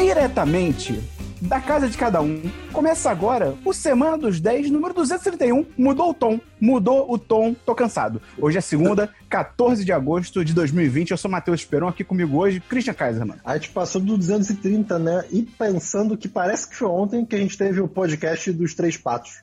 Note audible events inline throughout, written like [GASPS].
diretamente da casa de cada um. Começa agora o Semana dos 10, número 231. Mudou o tom, mudou o tom, tô cansado. Hoje é segunda, 14 de agosto de 2020. Eu sou Matheus Esperon, aqui comigo hoje, Christian Kaiserman. A gente passou do 230, né? E pensando que parece que foi ontem que a gente teve o podcast dos Três Patos.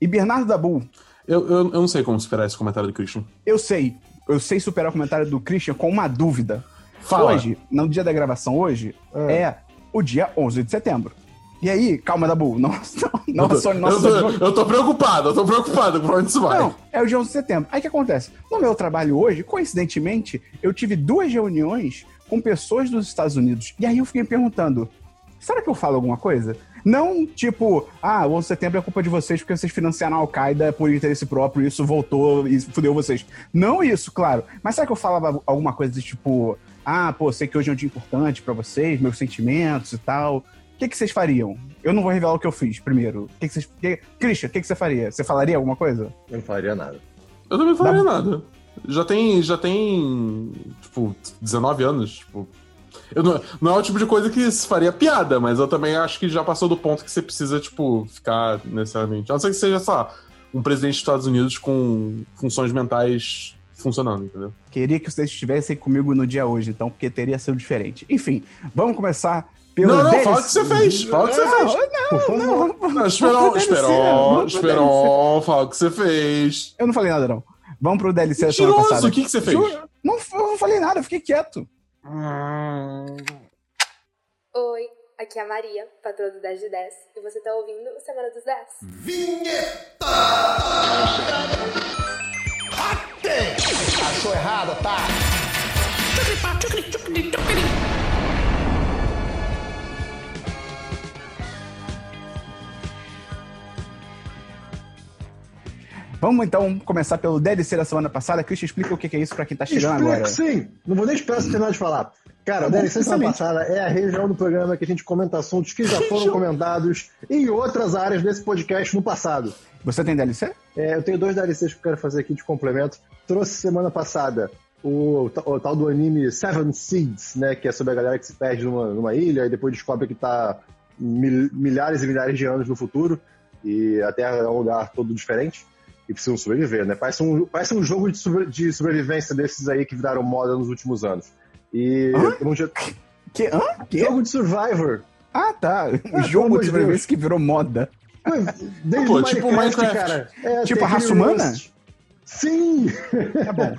E Bernardo Dabu. Eu, eu, eu não sei como superar esse comentário do Christian. Eu sei. Eu sei superar o comentário do Christian com uma dúvida. Fala. Hoje, no dia da gravação hoje, é o dia 11 de setembro. E aí, calma, Dabu, [LAUGHS] não, não, eu, tô, não eu, tô, eu tô preocupado, eu tô preocupado com onde isso vai. Não, é o dia 11 de setembro. Aí o que acontece? No meu trabalho hoje, coincidentemente, eu tive duas reuniões com pessoas dos Estados Unidos. E aí eu fiquei me perguntando, será que eu falo alguma coisa? Não tipo, ah, o 11 de setembro é culpa de vocês porque vocês financiaram a Al-Qaeda por interesse próprio e isso voltou e fudeu vocês. Não isso, claro. Mas será que eu falava alguma coisa de tipo, ah, pô, sei que hoje é um dia importante para vocês, meus sentimentos e tal. O que, que vocês fariam? Eu não vou revelar o que eu fiz primeiro. O que, que vocês. Que... Christian, o que, que você faria? Você falaria alguma coisa? Eu não falaria nada. Eu também não falaria da... nada. Já tem. Já tem. Tipo, 19 anos. Tipo. Eu não, não é o tipo de coisa que se faria piada, mas eu também acho que já passou do ponto que você precisa, tipo, ficar necessariamente. A não ser que seja, sei lá, um presidente dos Estados Unidos com funções mentais funcionando, entendeu? Queria que vocês estivessem comigo no dia hoje, então, porque teria sido diferente. Enfim, vamos começar pelo Não, não, DLC. fala o que você fez. Fala o que você fez. Não, não, não. Não, esperou, esperou, esperou. Fala o que você fez. Eu não falei nada, não. Vamos pro DLC da semana passada. o que, que você fez? Juro, não, eu não falei nada, eu fiquei quieto. Oi, aqui é a Maria, patroa do 10 de 10, e você tá ouvindo o Semana dos 10. Achou errado, tá? Vamos então começar pelo DLC da semana passada. Christian, explica o que é isso pra quem tá chegando Explica, agora. sim. Não vou nem esperar você terminar de falar. Cara, Tá o bom, DLC semana excelente. passada é a região do programa que a gente comenta assuntos que já foram comentados em outras áreas desse podcast no passado. Você tem DLC? É, eu tenho dois DLCs que eu quero fazer aqui de complemento. Trouxe semana passada o, o tal do anime Seven Seeds, né? Que é sobre a galera que se perde numa, numa ilha e depois descobre que tá mil- milhares e milhares de anos no futuro e a Terra é um lugar todo diferente e precisam sobreviver, né? Parece um, parece um jogo de, sobre- de sobrevivência desses aí que viraram moda nos últimos anos. E Hã? um Que? Hã? Que? jogo de Survivor. Ah, tá. Ah, jogo de de sobrevivência que virou moda. Desde Pô, tipo Minecraft, Minecraft. cara. É, Tipo a raça humana? Sim! Tá bom.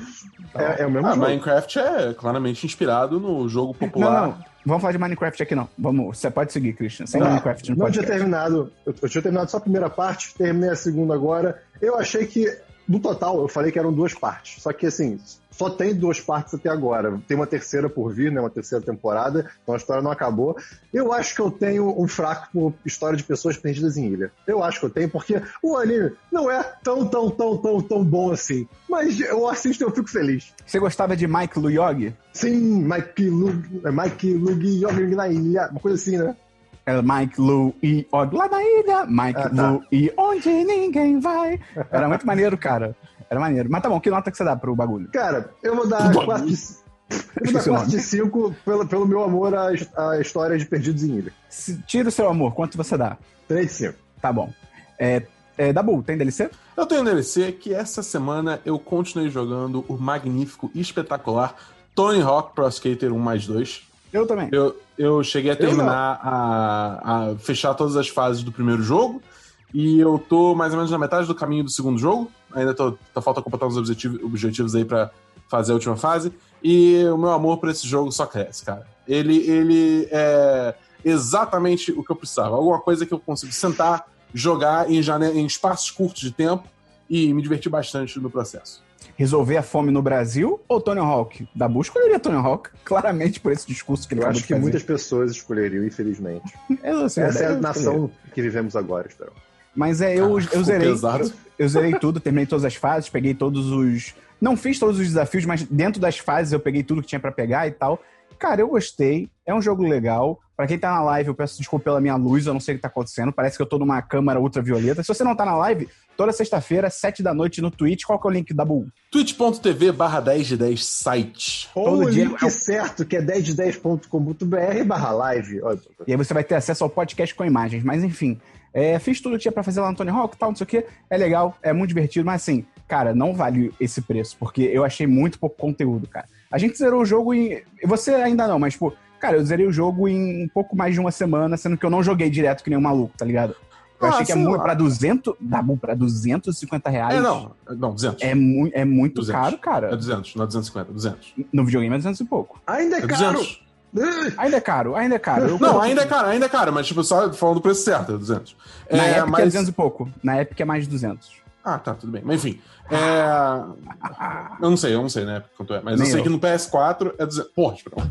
É, é o mesmo Ah, jogo. Minecraft é claramente inspirado no jogo Não, popular. não. Vamos falar de Minecraft aqui, não. Vamos. Você pode seguir, Christian. Sem Tá. Minecraft no Não tinha terminado. Eu, eu tinha terminado só a primeira parte, terminei a segunda agora. Eu achei que, no total, eu falei que eram duas partes. Só que, assim, só tem duas partes até agora. Tem uma terceira por vir, né? Uma terceira temporada. Então a história não acabou. Eu acho que eu tenho um fraco por história de pessoas perdidas em ilha. Eu acho que eu tenho, porque o anime não é tão, tão, tão, tão, tão bom assim. Mas eu assisto e eu fico feliz. Você gostava de Mike Luyogi? Sim, Mike Lug, Mike Lug na ilha. Uma coisa assim, né? Era Mike, Lu e Og lá na ilha. Mike, Ah, tá. Lu e onde ninguém vai. Era muito maneiro, cara. Era maneiro. Mas tá bom, que nota que você dá pro bagulho? Cara, eu vou dar Bagulho. 4 de, eu vou dar Esqueci o 4 de 5 pelo, pelo meu amor à, à história de Perdidos em Ilha. Se- Tira o seu amor, quanto você dá? 3 de 5. Tá bom. É, é, Dabu, tem DLC? Eu tenho DLC que essa semana eu continuei jogando o magnífico e espetacular Tony Hawk Pro Skater 1 mais 2. Eu também. Eu, eu cheguei a terminar a, a fechar todas as fases do primeiro jogo. E eu tô mais ou menos na metade do caminho do segundo jogo. Ainda tô, tá falta completar uns objetivos, objetivos aí pra fazer a última fase. E o meu amor por esse jogo só cresce, cara. Ele, ele é exatamente o que eu precisava. Alguma coisa que eu consigo sentar, jogar em, em espaços curtos de tempo e me divertir bastante no processo. Resolver a fome no Brasil ou Tony Hawk? Dabu escolheria Tony Hawk, claramente por esse discurso que ele Eu acho que fazer. muitas pessoas escolheriam, infelizmente. [LAUGHS] Eu, assim, Essa é a eu nação que vivemos agora, Esperão. Mas é, eu, eu zerei. pesado. Eu zerei tudo, terminei todas as fases, peguei todos os. Não fiz todos os desafios, mas dentro das fases eu peguei tudo que tinha pra pegar e tal. Cara, eu gostei. É um jogo legal. Pra quem tá na live, eu peço desculpa pela minha luz, eu não sei o que tá acontecendo. Parece que eu tô numa câmera ultravioleta. Se você não tá na live, toda sexta-feira, sete da noite no Twitch. Qual que é o link da Bull? twitch.tv barra 10 de 10 site. Ou Todo o dia link é certo, que é 1010.com.br barra live. E aí você vai ter acesso ao podcast com imagens. Mas enfim, é, fiz tudo que tinha pra fazer lá no Tony Hawk e tal, não sei o que. É legal, é muito divertido, mas assim, cara, não vale esse preço, porque eu achei muito pouco conteúdo, cara. A gente zerou o jogo em. Você ainda não, mas, pô, cara, eu zerei o jogo em um pouco mais de uma semana, sendo que eu não joguei direto que nem um maluco, tá ligado? Eu Ah, achei que é muito pra 200. Dá bom, pra 250 reais. É, não. Não, 200. É, mu é muito 200. caro, É cara. 200, não é 250, 200. No videogame é 200 e pouco. Ainda é É caro! 200. Ainda é caro, ainda é caro. Eu- Não, ainda é caro, ainda é caro, mas tipo, só falando do preço certo, é 200. Na é, Epic é mas... 200 e pouco. Na Epic é mais de 200. Ah, tá, tudo bem. Mas enfim. É... Eu não sei, eu não sei, né? Quanto é. Mas Nem eu sei eu. que no PS4 é 200. Porra, tipo,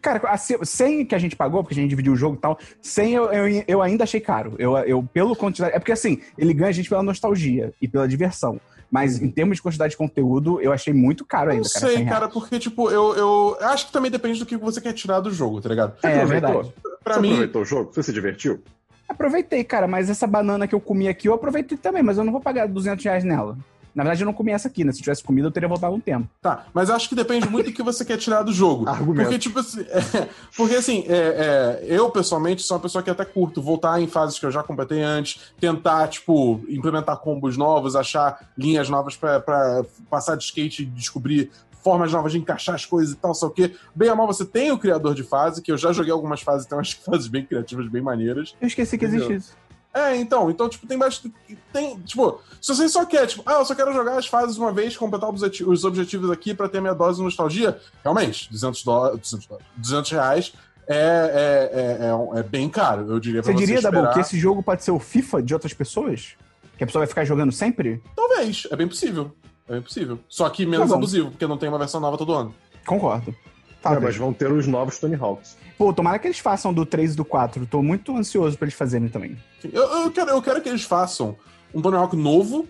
Cara, a ce- 100 que a gente pagou, porque a gente dividiu o jogo e tal, 100 eu, eu, eu ainda achei caro. Eu, eu, pelo quantidade. É porque assim, ele ganha a gente pela nostalgia e pela diversão. Mas em termos de quantidade de conteúdo, eu achei muito caro eu ainda, não cara. sei, 100 reais. cara, porque, tipo, eu, eu eu acho que também depende do que você quer tirar do jogo, tá ligado? É, é verdade. Pra Você mim, aproveitou o jogo? Você se divertiu? Aproveitei, cara, mas essa banana que eu comi aqui, eu aproveitei também, mas eu não vou pagar 200 reais nela. Na verdade, eu não comi essa aqui, né? Se tivesse comido, eu teria voltado um tempo. Tá, mas eu acho que depende muito do que você quer tirar do jogo. [LAUGHS] Argumento. Porque, tipo assim, é, porque assim, é, é, eu pessoalmente sou uma pessoa que até curto voltar em fases que eu já completei antes, tentar, tipo, implementar combos novos, achar linhas novas pra, pra passar de skate e descobrir formas novas de encaixar as coisas e tal, só que bem ou mal você tem o criador de fase, que eu já joguei algumas fases, tem umas fases bem criativas, bem maneiras. Eu esqueci que existe Entendeu? isso. É, então, então, tipo, tem bastante. Tem, tipo, se você só quer, tipo, ah, eu só quero jogar as fases uma vez, completar os objeti- os objetivos aqui pra ter a minha dose de nostalgia, realmente, 200 dólares, 200, dólares, 200 reais é, é, é, é, um- é bem caro, eu diria pra Você você. diria, Dabu, esperar. que esse jogo pode ser o FIFA de outras pessoas? Que a pessoa vai ficar jogando sempre? Talvez, é bem possível. É bem possível. Só que menos Tá abusivo, porque não tem uma versão nova todo ano. Concordo. É, Talvez. mas vão ter os novos Tony Hawks. Pô, tomara que eles façam do 3 e do 4. Tô muito ansioso pra eles fazerem também. Eu, eu, quero, eu quero que eles façam um Tony Hawk novo,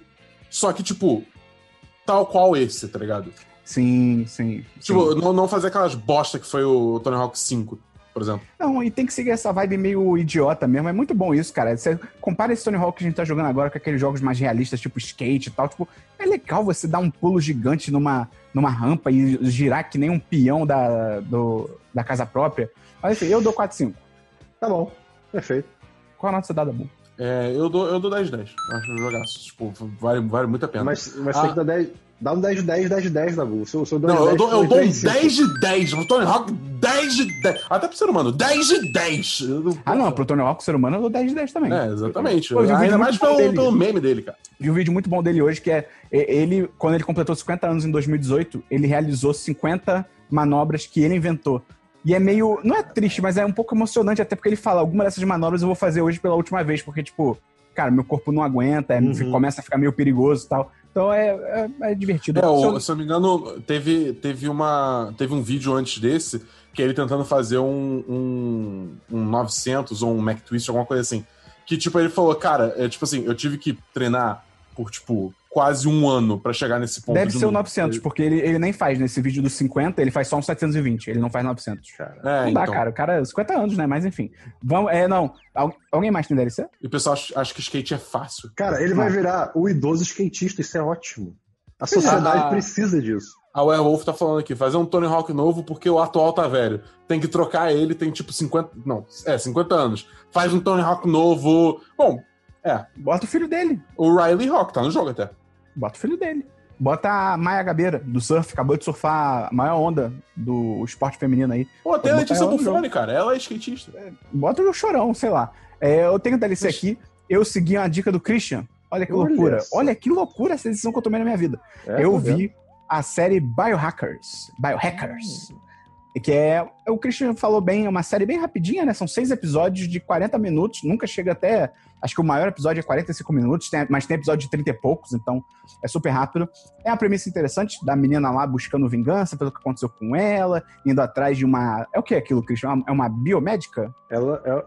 só que, tipo, tal qual esse, tá ligado? Sim, sim. Tipo, sim. não, não fazer aquelas bosta que foi o Tony Hawk 5, por exemplo. Não, e tem que seguir essa vibe meio idiota mesmo. É muito bom isso, cara. Você compara esse Tony Hawk que a gente tá jogando agora com aqueles jogos mais realistas, tipo skate e tal. Tipo, é legal você dar um pulo gigante numa, numa rampa e girar que nem um peão da, do, da casa própria. Mas enfim, eu dou 4-5. Tá bom, perfeito. Qual a nota você dá, Dabu? É, eu dou, eu dou 10 10. Acho um jogaço. Tipo, vale, vale muito a pena. Mas, mas Ah. tem que dar 10. Dá um 10 de 10, 10 de 10, Dabu. O seu, o seu 10 não, eu dou, eu dou um 10 10 de 10. O Tony Hawk, 10 de 10. Até pro ser humano, 10 de 10. Eu- Ah, não, pro Tony Hawk, ser humano, eu dou 10 de 10 também. É, exatamente. Pô, um vídeo Ainda mais pelo, dele. pelo meme dele, cara. Vi um vídeo muito bom dele hoje, que é é, ele, quando ele completou 50 anos em 2018, ele realizou 50 manobras que ele inventou. E é meio. Não é triste, mas é um pouco emocionante, até porque ele fala: alguma dessas manobras eu vou fazer hoje pela última vez, porque, tipo, cara, meu corpo não aguenta, é, Uhum. começa a ficar meio perigoso e tal. Então é, é, é divertido. É, o- Se eu- não me engano, teve, teve, uma, teve um vídeo antes desse que é ele tentando fazer um, um, um 900 ou um Mac Twist, alguma coisa assim. Que, tipo, ele falou, cara, é tipo assim, eu tive que treinar por, tipo, quase um ano pra chegar nesse ponto. Deve de ser o novo. 900, porque ele, ele nem faz nesse vídeo dos 50, ele faz só um 720, ele não faz 900. Cara. É, não dá, então. cara. O cara, 50 anos, né? Mas enfim. Vamos, é, não. Al- alguém mais tem DLC? E o pessoal acha, acha que skate é fácil. Cara, ele vai Não. virar o idoso skatista, isso é ótimo. A sociedade Ah. precisa disso. A Werewolf tá falando aqui, fazer um Tony Hawk novo porque o atual tá velho. Tem que trocar ele, tem tipo 50. Não, é, 50 anos. Faz um Tony Hawk novo. Bom, é. Bota o filho dele. O Riley Hawk tá no jogo até. Bota o filho dele. Bota a Maia Gabeira, do surf, acabou de surfar a maior onda do esporte feminino aí. Pô, tem a Letícia Bufone, cara. Ela é skatista. Bota o chorão, sei lá. É, eu tenho DLC aqui. Eu segui uma dica do Christian. Olha que Olha loucura. Olha que loucura essa decisão que eu tomei na minha vida. É, eu vi a série Biohackers. Biohackers. Que é. O Christian falou bem, é uma série bem rapidinha, né? São seis episódios de 40 minutos. Nunca chega até. Acho que o maior episódio é 45 minutos, tem- mas tem episódio de 30 e poucos, então é super rápido. É uma premissa interessante da menina lá buscando vingança pelo que aconteceu com ela, indo atrás de uma. É o que é aquilo, Christian? É uma- É uma biomédica? Ela é.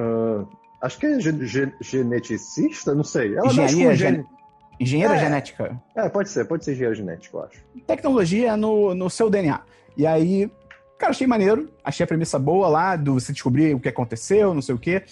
ah, acho que é gen- geneticista, não sei. Ela mexe Engenharia com gen- gen... Engenheira É. genética. É, pode ser, pode ser engenheiro genético, eu acho. Tecnologia no, no seu DNA. E aí Cara, achei maneiro. Achei a premissa boa lá, do você descobrir o que aconteceu, não sei o quê.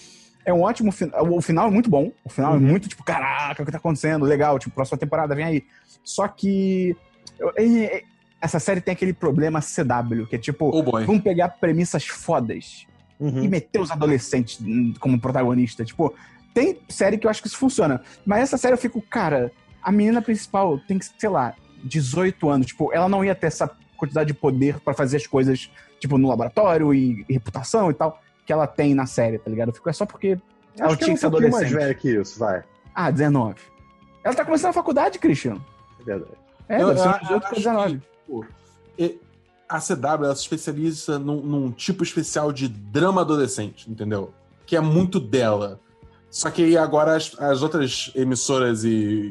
É um ótimo final. O final é muito bom. O final é Uhum. muito tipo, caraca, o que tá acontecendo? Legal, tipo, próxima temporada, vem aí. Só que. eu- é- é- essa série tem aquele problema CW, que é tipo, Oh vamos pegar premissas fodas Uhum. e meter os adolescentes como protagonista. Tipo, tem série que eu acho que isso funciona. Mas essa série eu fico, cara, a menina principal tem que, sei lá, 18 anos. Tipo, ela não ia ter essa quantidade de poder pra fazer as coisas, tipo, no laboratório e, e reputação e tal, que ela tem na série, tá ligado? Eu fico, é só porque ela Acho que tinha é que ser um pouquinho mais adolescente. velha que isso, vai. Ah, 19. Ela tá começando a faculdade, Cristiano. É verdade. É, Eu- deve ser eu uns 18 pra acho 19. Pô, e- a CW ela se especializa num, num tipo especial de drama adolescente, entendeu? Que é muito dela. Só que agora as, as outras emissoras e,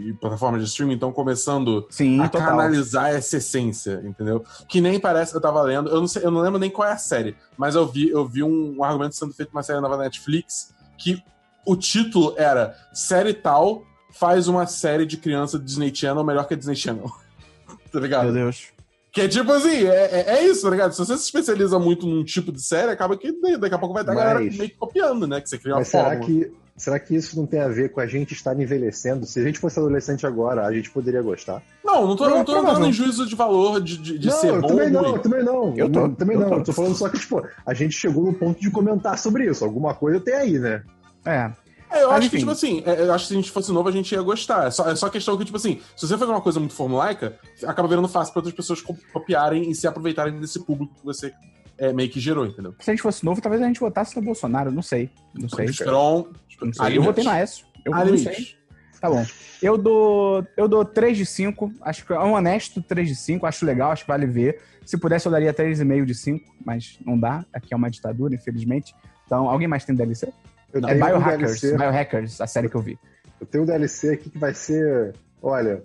e plataformas de streaming estão começando Sim, a total. canalizar essa essência, entendeu? Que nem parece, eu tava lendo, eu não sei, eu não lembro nem qual é a série, mas eu vi, eu vi um, um argumento sendo feito numa série nova da Netflix que o título era série tal faz uma série de criança Disney Channel melhor que a Disney Channel. [LAUGHS] tá ligado? Meu Deus. Que é tipo assim, é, é, é isso, tá ligado? Se você se especializa muito num tipo de série, acaba que daqui a pouco vai estar a galera Mas- meio que copiando, né? Que você cria uma Mas será fórmula. que, será que isso não tem a ver com a gente estar envelhecendo? Se a gente fosse adolescente agora, a gente poderia gostar. Não, não tô, Não, não tô provável. entrando em juízo de valor de, de, de não, ser eu bom também ou não, ruim. eu também não. Eu tô, também eu não. tô. Eu tô falando só que, tipo, a gente chegou no ponto de comentar sobre isso. Alguma coisa tem aí, né? É. É, eu Mas, acho que, enfim. tipo assim, é, eu acho que se a gente fosse novo, a gente ia gostar. É só, é só questão que, tipo assim, se você fazer uma coisa muito formulaica, acaba virando fácil pra outras pessoas co- copiarem e se aproveitarem desse público que você é, meio que gerou, entendeu? Se a gente fosse novo, talvez a gente votasse no Bolsonaro. Não sei. Não sei. Esperon. Sei. Eu votei no Aécio. Eu não sei. limites. Tá bom. Eu dou, eu dou 3 de 5. Acho que é um honesto 3 de 5. Acho legal, acho que vale ver. Se pudesse, eu daria 3,5 de 5, mas não dá. Aqui é uma ditadura, infelizmente. Então, alguém mais tem DLC? Eu É tenho um Biohackers. Biohackers, a série que eu vi. eu tenho um DLC aqui que vai ser, olha,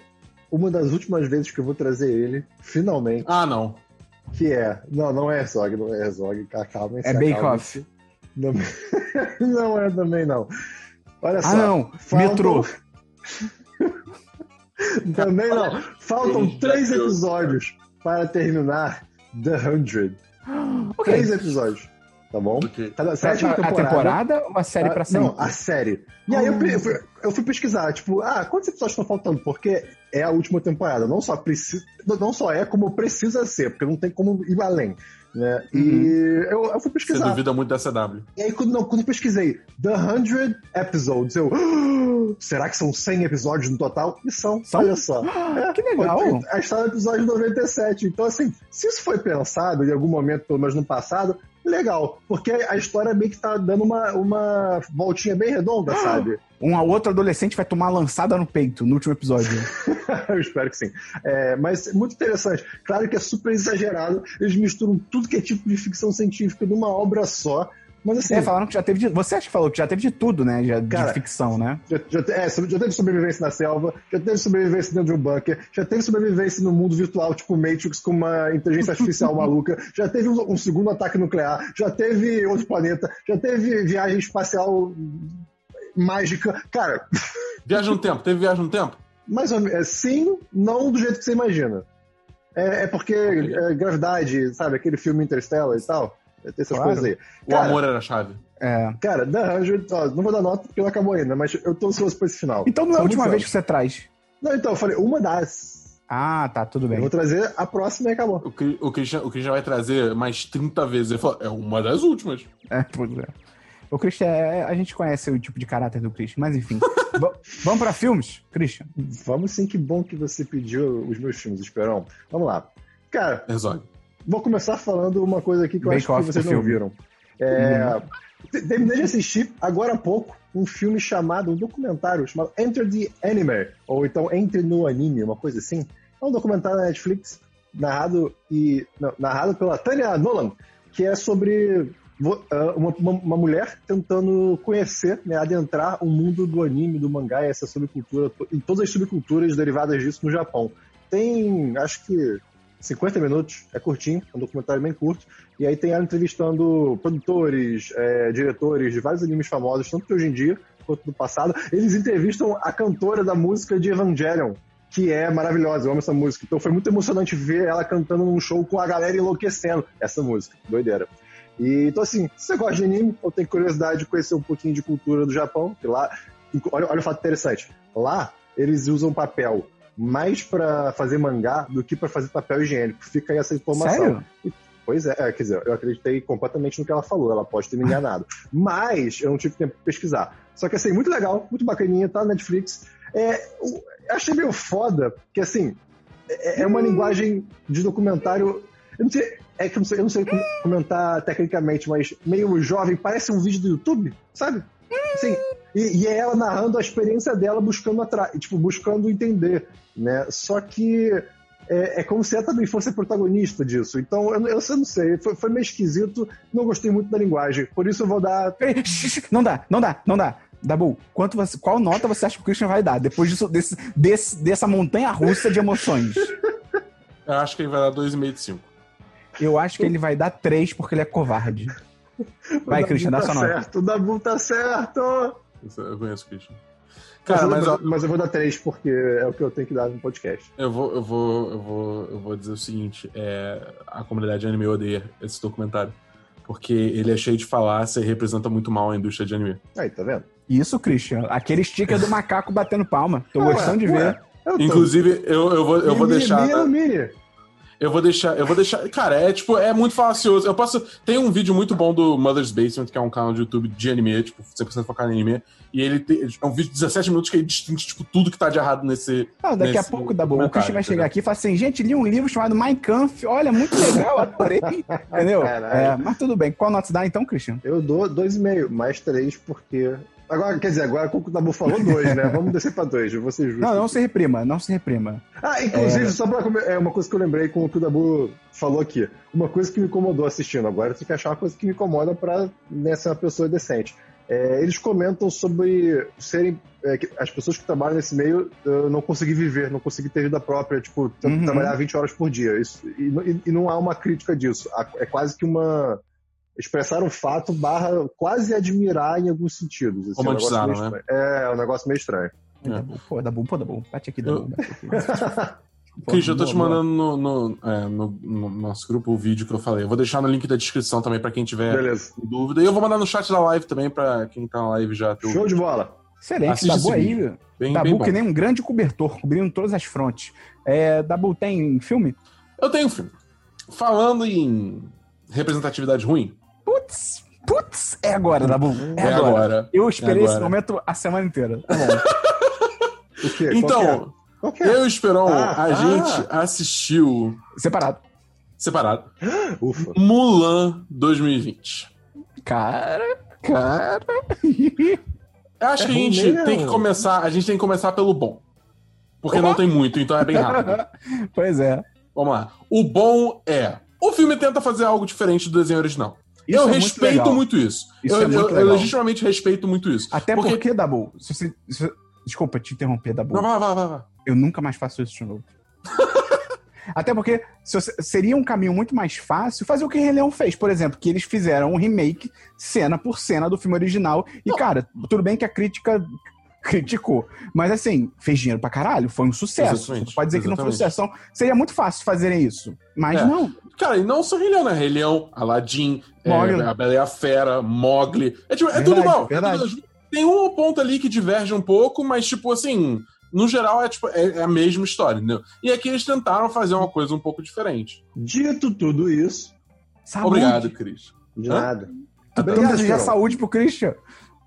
uma das últimas vezes que eu vou trazer ele, finalmente, Ah, não. que é, não, não é Herzog, não é Herzog, calma, É Bake Off. Não, [LAUGHS] não é também não. Olha só. Ah, não. faltam- Metrô. [LAUGHS] Também não. Faltam três episódios para terminar The Hundred. [GASPS] Ok. Três episódios, tá bom? Porque... Tá na A, sétima a temporada. temporada ou a série Ah, pra sempre? Não, a série. E aí eu, eu fui, eu fui pesquisar, tipo, ah, quantos episódios estão faltando? Porque é a última temporada. Não só, precisa, não só é como precisa ser, porque não tem como ir além. Né? E eu, eu fui Você pesquisar. duvida muito da CW. E aí, quando, não, quando eu pesquisei The 100 Episodes, eu. "Ah, será que são 100 episódios no total? E são, São? olha só. Ah, que legal. A está no episódio 97. Então, assim, se isso foi pensado em algum momento, pelo menos no passado, legal. Porque a história meio que tá dando uma, uma voltinha bem redonda, sabe? Um outro adolescente vai tomar uma lançada no peito no último episódio. [LAUGHS] Eu espero que sim. É, mas muito interessante. Claro que é super exagerado. Eles misturam tudo que é tipo de ficção científica numa obra só. Mas assim, É, falaram que já teve de. Você acha que falou que já teve de tudo, né? Já, Cara, de ficção, né? Já, já, é, já teve sobrevivência na selva, já teve sobrevivência dentro de um bunker, já teve sobrevivência no mundo virtual, tipo Matrix, com uma inteligência artificial [LAUGHS] maluca, já teve um, um segundo ataque nuclear, já teve outro planeta, já teve viagem espacial mágica. Cara, [LAUGHS] Viagem no tempo. Teve viagem no tempo? mais ou menos, sim, não do jeito que você imagina. É, é porque é, gravidade, sabe, aquele filme Interstellar e tal, tem essas Claro. coisas aí. O Cara, amor era a chave. É. Cara, The 100, ó, não vou dar nota porque não acabou ainda, mas eu tô ansioso pra esse final. Então não é a última vez que você traz. Não, então, eu falei, uma das. Ah, tá, tudo Eu bem. vou trazer a próxima e acabou. O, Cri- o, Christian, o Christian vai trazer mais 30 vezes. Ele falou, é uma das últimas. É, pois é. O Christian, é- a gente conhece o tipo de caráter do Christian, mas enfim. [LAUGHS] Va- Vamos pra filmes, Christian? Vamos sim, que bom que você pediu os meus filmes, Esperão. Vamos lá. Cara, Herzog. Vou começar falando uma coisa aqui que eu acho que vocês não viram. É, te- Terminei de assistir, agora há pouco, um filme chamado, um documentário chamado Enter the Anime, ou então Entre no Anime, uma coisa assim. É um documentário na Netflix, narrado, e, não, narrado pela Tanya Nolan, que é sobre ah, uma, uma- uma mulher tentando conhecer, né, adentrar o mundo do anime, do mangá e essa subcultura, e todas as subculturas derivadas disso no Japão. Tem, acho que 50 minutos, é curtinho, é um documentário bem curto, e aí tem ela entrevistando produtores, é, diretores de vários animes famosos, tanto de hoje em dia quanto do passado. Eles entrevistam a cantora da música de Evangelion, que é maravilhosa, eu amo essa música. Então foi muito emocionante ver ela cantando num show com a galera enlouquecendo essa música. Doideira. E, então, assim, se você gosta de anime ou tem curiosidade de conhecer um pouquinho de cultura do Japão, que lá. Olha, olha o fato interessante. Lá, eles usam papel mais para fazer mangá do que para fazer papel higiênico. Fica aí essa informação. Sério? Pois é, é, quer dizer, eu acreditei completamente no que ela falou, ela pode ter me enganado. Mas eu não tive tempo para pesquisar. Só que assim, muito legal, muito bacaninha, tá na Netflix. É, eu achei meio foda, que assim, é, é uma linguagem de documentário. Eu não sei, é que eu não sei, eu não sei comentar tecnicamente, mas meio jovem, parece um vídeo do YouTube, sabe? Assim, e, e é ela narrando a experiência dela buscando atrás, tipo, buscando entender, né? Só que é, é, como se ela também fosse a protagonista disso. Então, eu, eu, eu não sei, foi, foi, meio esquisito, não gostei muito da linguagem. Por isso eu vou dar. [LAUGHS] Não dá, não dá, não dá. Dabu, quanto você, qual nota você acha que o Christian vai dar depois disso, desse, desse, dessa montanha russa de emoções? [LAUGHS] Eu acho que ele vai dar 2,5 de 5. Eu acho que ele vai dar 3 porque ele é covarde. [LAUGHS] Vai, Christian, dá tá sua nota. certo, o Dabu tá certo! Eu conheço o Christian. Cara, mas, eu, mas, mas, eu vou dar 3 porque é o que eu tenho que dar no podcast. Eu vou, eu vou, eu vou, eu vou dizer o seguinte: é, a comunidade anime odeia esse documentário. Porque ele é cheio de falácia e representa muito mal a indústria de anime. Aí, tá vendo? Isso, Christian. Aquele sticker do [LAUGHS] macaco batendo palma. Tô gostando de ver. Eu Inclusive, eu, eu vou, eu vou deixar. Mini, mini. Eu vou deixar, eu vou deixar. Cara, é tipo, é muito falacioso. Eu posso. Tem um vídeo muito bom do Mother's Basement, que é um canal de YouTube de anime, tipo, 100% focado em anime. E ele tem, é um vídeo de 17 minutos que ele distingue, tipo, tudo que tá de errado nesse. Não, daqui nesse a pouco dá bom. O Christian vai chegar aqui e falar assim: gente, li um livro chamado Mein Kampf. Olha, muito legal, adorei. [LAUGHS] Entendeu? É, mas tudo bem. Qual nota você dá então, Christian? Eu dou 2,5, mais 3, porque Agora, quer dizer, agora o Dabu falou dois, né? Vamos descer pra dois, vou ser justo. Não, não se reprima, não se reprima. Ah, inclusive, é... só pra é uma coisa que eu lembrei com o que o Dabu falou aqui. Uma coisa que me incomodou assistindo agora, eu tenho que achar uma coisa que me incomoda pra né, ser uma pessoa decente. É, eles comentam sobre serem. É, as pessoas que trabalham nesse meio não conseguir viver, não conseguir ter vida própria, tipo, uhum. trabalhar 20 horas por dia. Isso, e, e não há uma crítica disso. É quase que uma expressar um fato barra quase admirar em alguns sentidos. Assim, Romantizaram, um né? É, é um negócio meio estranho. É. Pô, dá bom, pô, dá bom. Bate aqui, dá bom. Cris, eu tô te mandando no, no, é, no, no, nosso grupo o vídeo que eu falei. Eu vou deixar no link da descrição também pra quem tiver Beleza. dúvida. E eu vou mandar no chat da live também pra quem tá na live já. Show de bola! Excelente, Dabu aí. Bem, Dabu bem que nem um grande cobertor, cobrindo todas as frontes. É, Dabu, tem filme? Eu tenho filme. Falando em representatividade ruim, Putz, putz, é agora, Dabu. É, é agora. agora. Eu esperei é agora. esse momento a semana inteira. Tá bom. [LAUGHS] o quê? Então, eu e Esperon, ah, a ah. gente assistiu. Separado. Separado. [GASPS] Ufa. Mulan 2020. Cara, cara. Eu acho é que a gente mesmo. tem que começar. A gente tem que começar pelo bom. Porque Opa. não tem muito, então é bem rápido. [LAUGHS] pois é. Vamos lá. O bom é. O filme tenta fazer algo diferente do desenho original. Isso eu é respeito muito, muito isso. isso. eu, é muito eu, eu, legitimamente respeito muito isso. Até porque, porque Dabu, se você, se, desculpa te interromper, Dabu. Não, vai, vai, vai, vai. Eu nunca mais faço isso de novo. [LAUGHS] Até porque seria um caminho muito mais fácil fazer o que o Rei Leão fez, por exemplo, que eles fizeram um remake cena por cena do filme original. E, Não. cara, tudo bem que a crítica criticou. Mas assim, fez dinheiro pra caralho, foi um sucesso. Exatamente, pode dizer exatamente. que não foi um sucesso. Então, seria muito fácil fazerem isso. Mas é. não. Cara, e não só Rei Leão, né? Rei Leão, Aladdin, é, a Bela e a Fera, Mogli. É, tipo, é verdade, tudo igual. Verdade. Tem um ponto ali que diverge um pouco, mas, tipo, assim, no geral é, tipo, é, é, a mesma história, entendeu? E aqui eles tentaram fazer uma coisa um pouco diferente. Dito tudo isso. Saúde. Obrigado, Cris. De Hã? nada. Estamos desejando saúde pro Christian.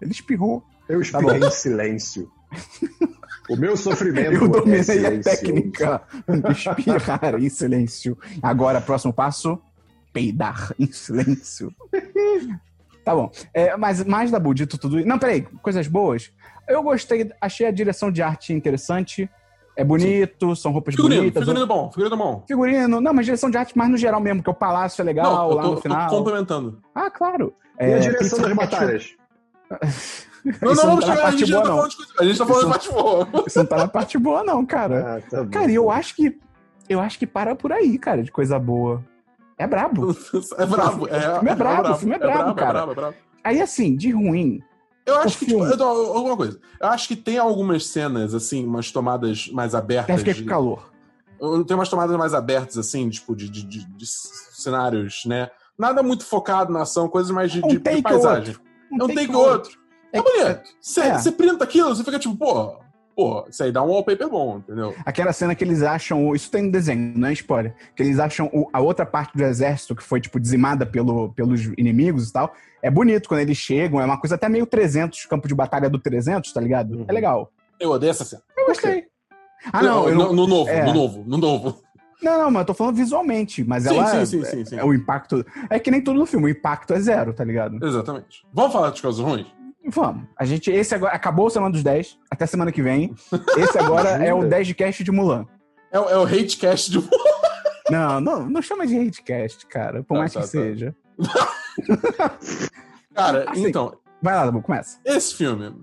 Ele espirrou. Eu espirrei tá em silêncio. [LAUGHS] O meu sofrimento. [LAUGHS] Eu dominei é a técnica [LAUGHS] de espirrar em silêncio. Agora, próximo passo: peidar em silêncio. tá bom. É, mas mais da dito tudo isso. Não, peraí, coisas boas. Eu gostei, achei a direção de arte interessante. É bonito, Sim. são roupas figurino, bonitas. Figurino bom, figurino bom. Figurino, não, mas direção de arte mais no geral mesmo, que o palácio é legal não, lá tô, no final. Tô complementando. Ah, claro. E é, a direção das batalhas? [LAUGHS] Não, não, vamos tá chegar, a gente boa, não. a gente tá falando de parte boa. Isso não tá na parte boa, não, cara. Ah, tá cara, eu acho que. Eu acho que para por aí, cara, de coisa boa. É brabo. [LAUGHS] É brabo. É, o filme é brabo, o filme é brabo, cara. Aí, assim, de ruim, Eu acho que, tipo, eu, alguma coisa. Eu acho que tem algumas cenas, assim, umas tomadas mais abertas. Deve ficar com calor. Tem umas tomadas mais abertas, assim, tipo, de, de, de, de cenários, né? Nada muito focado na ação, coisas mais de, um de, de paisagem. Um, um take, take outro. outro. É, é bonito. Você é. printa aquilo, você fica tipo, pô, pô, isso aí dá um wallpaper bom, entendeu? Aquela cena que eles acham. Isso tem no desenho, não é spoiler. Que eles acham o, a outra parte do exército que foi, tipo, dizimada pelo, pelos inimigos e tal. É bonito quando eles chegam, é uma coisa até meio 300, campo de batalha do 300, tá ligado? Uhum. É legal. Eu odeio essa cena. Eu gostei. Ah, não. não no, no, novo, é. no novo, no novo. Não, não, mas eu tô falando visualmente, mas sim, ela. Sim, sim, sim, sim. É, o impacto. É que nem tudo no filme, o impacto é zero, tá ligado? Exatamente. Vamos falar de coisas ruins? Vamos. A gente, esse agora. Acabou o Semana dos 10, até semana que vem. Esse agora [LAUGHS] é o 10 de cast de Mulan. É, é o hate cast de Mulan. Não, não, não chama de hate cast, cara. Por tá, mais tá, que tá. seja. [LAUGHS] cara, assim, então. Vai lá, Dabu, começa. Esse filme.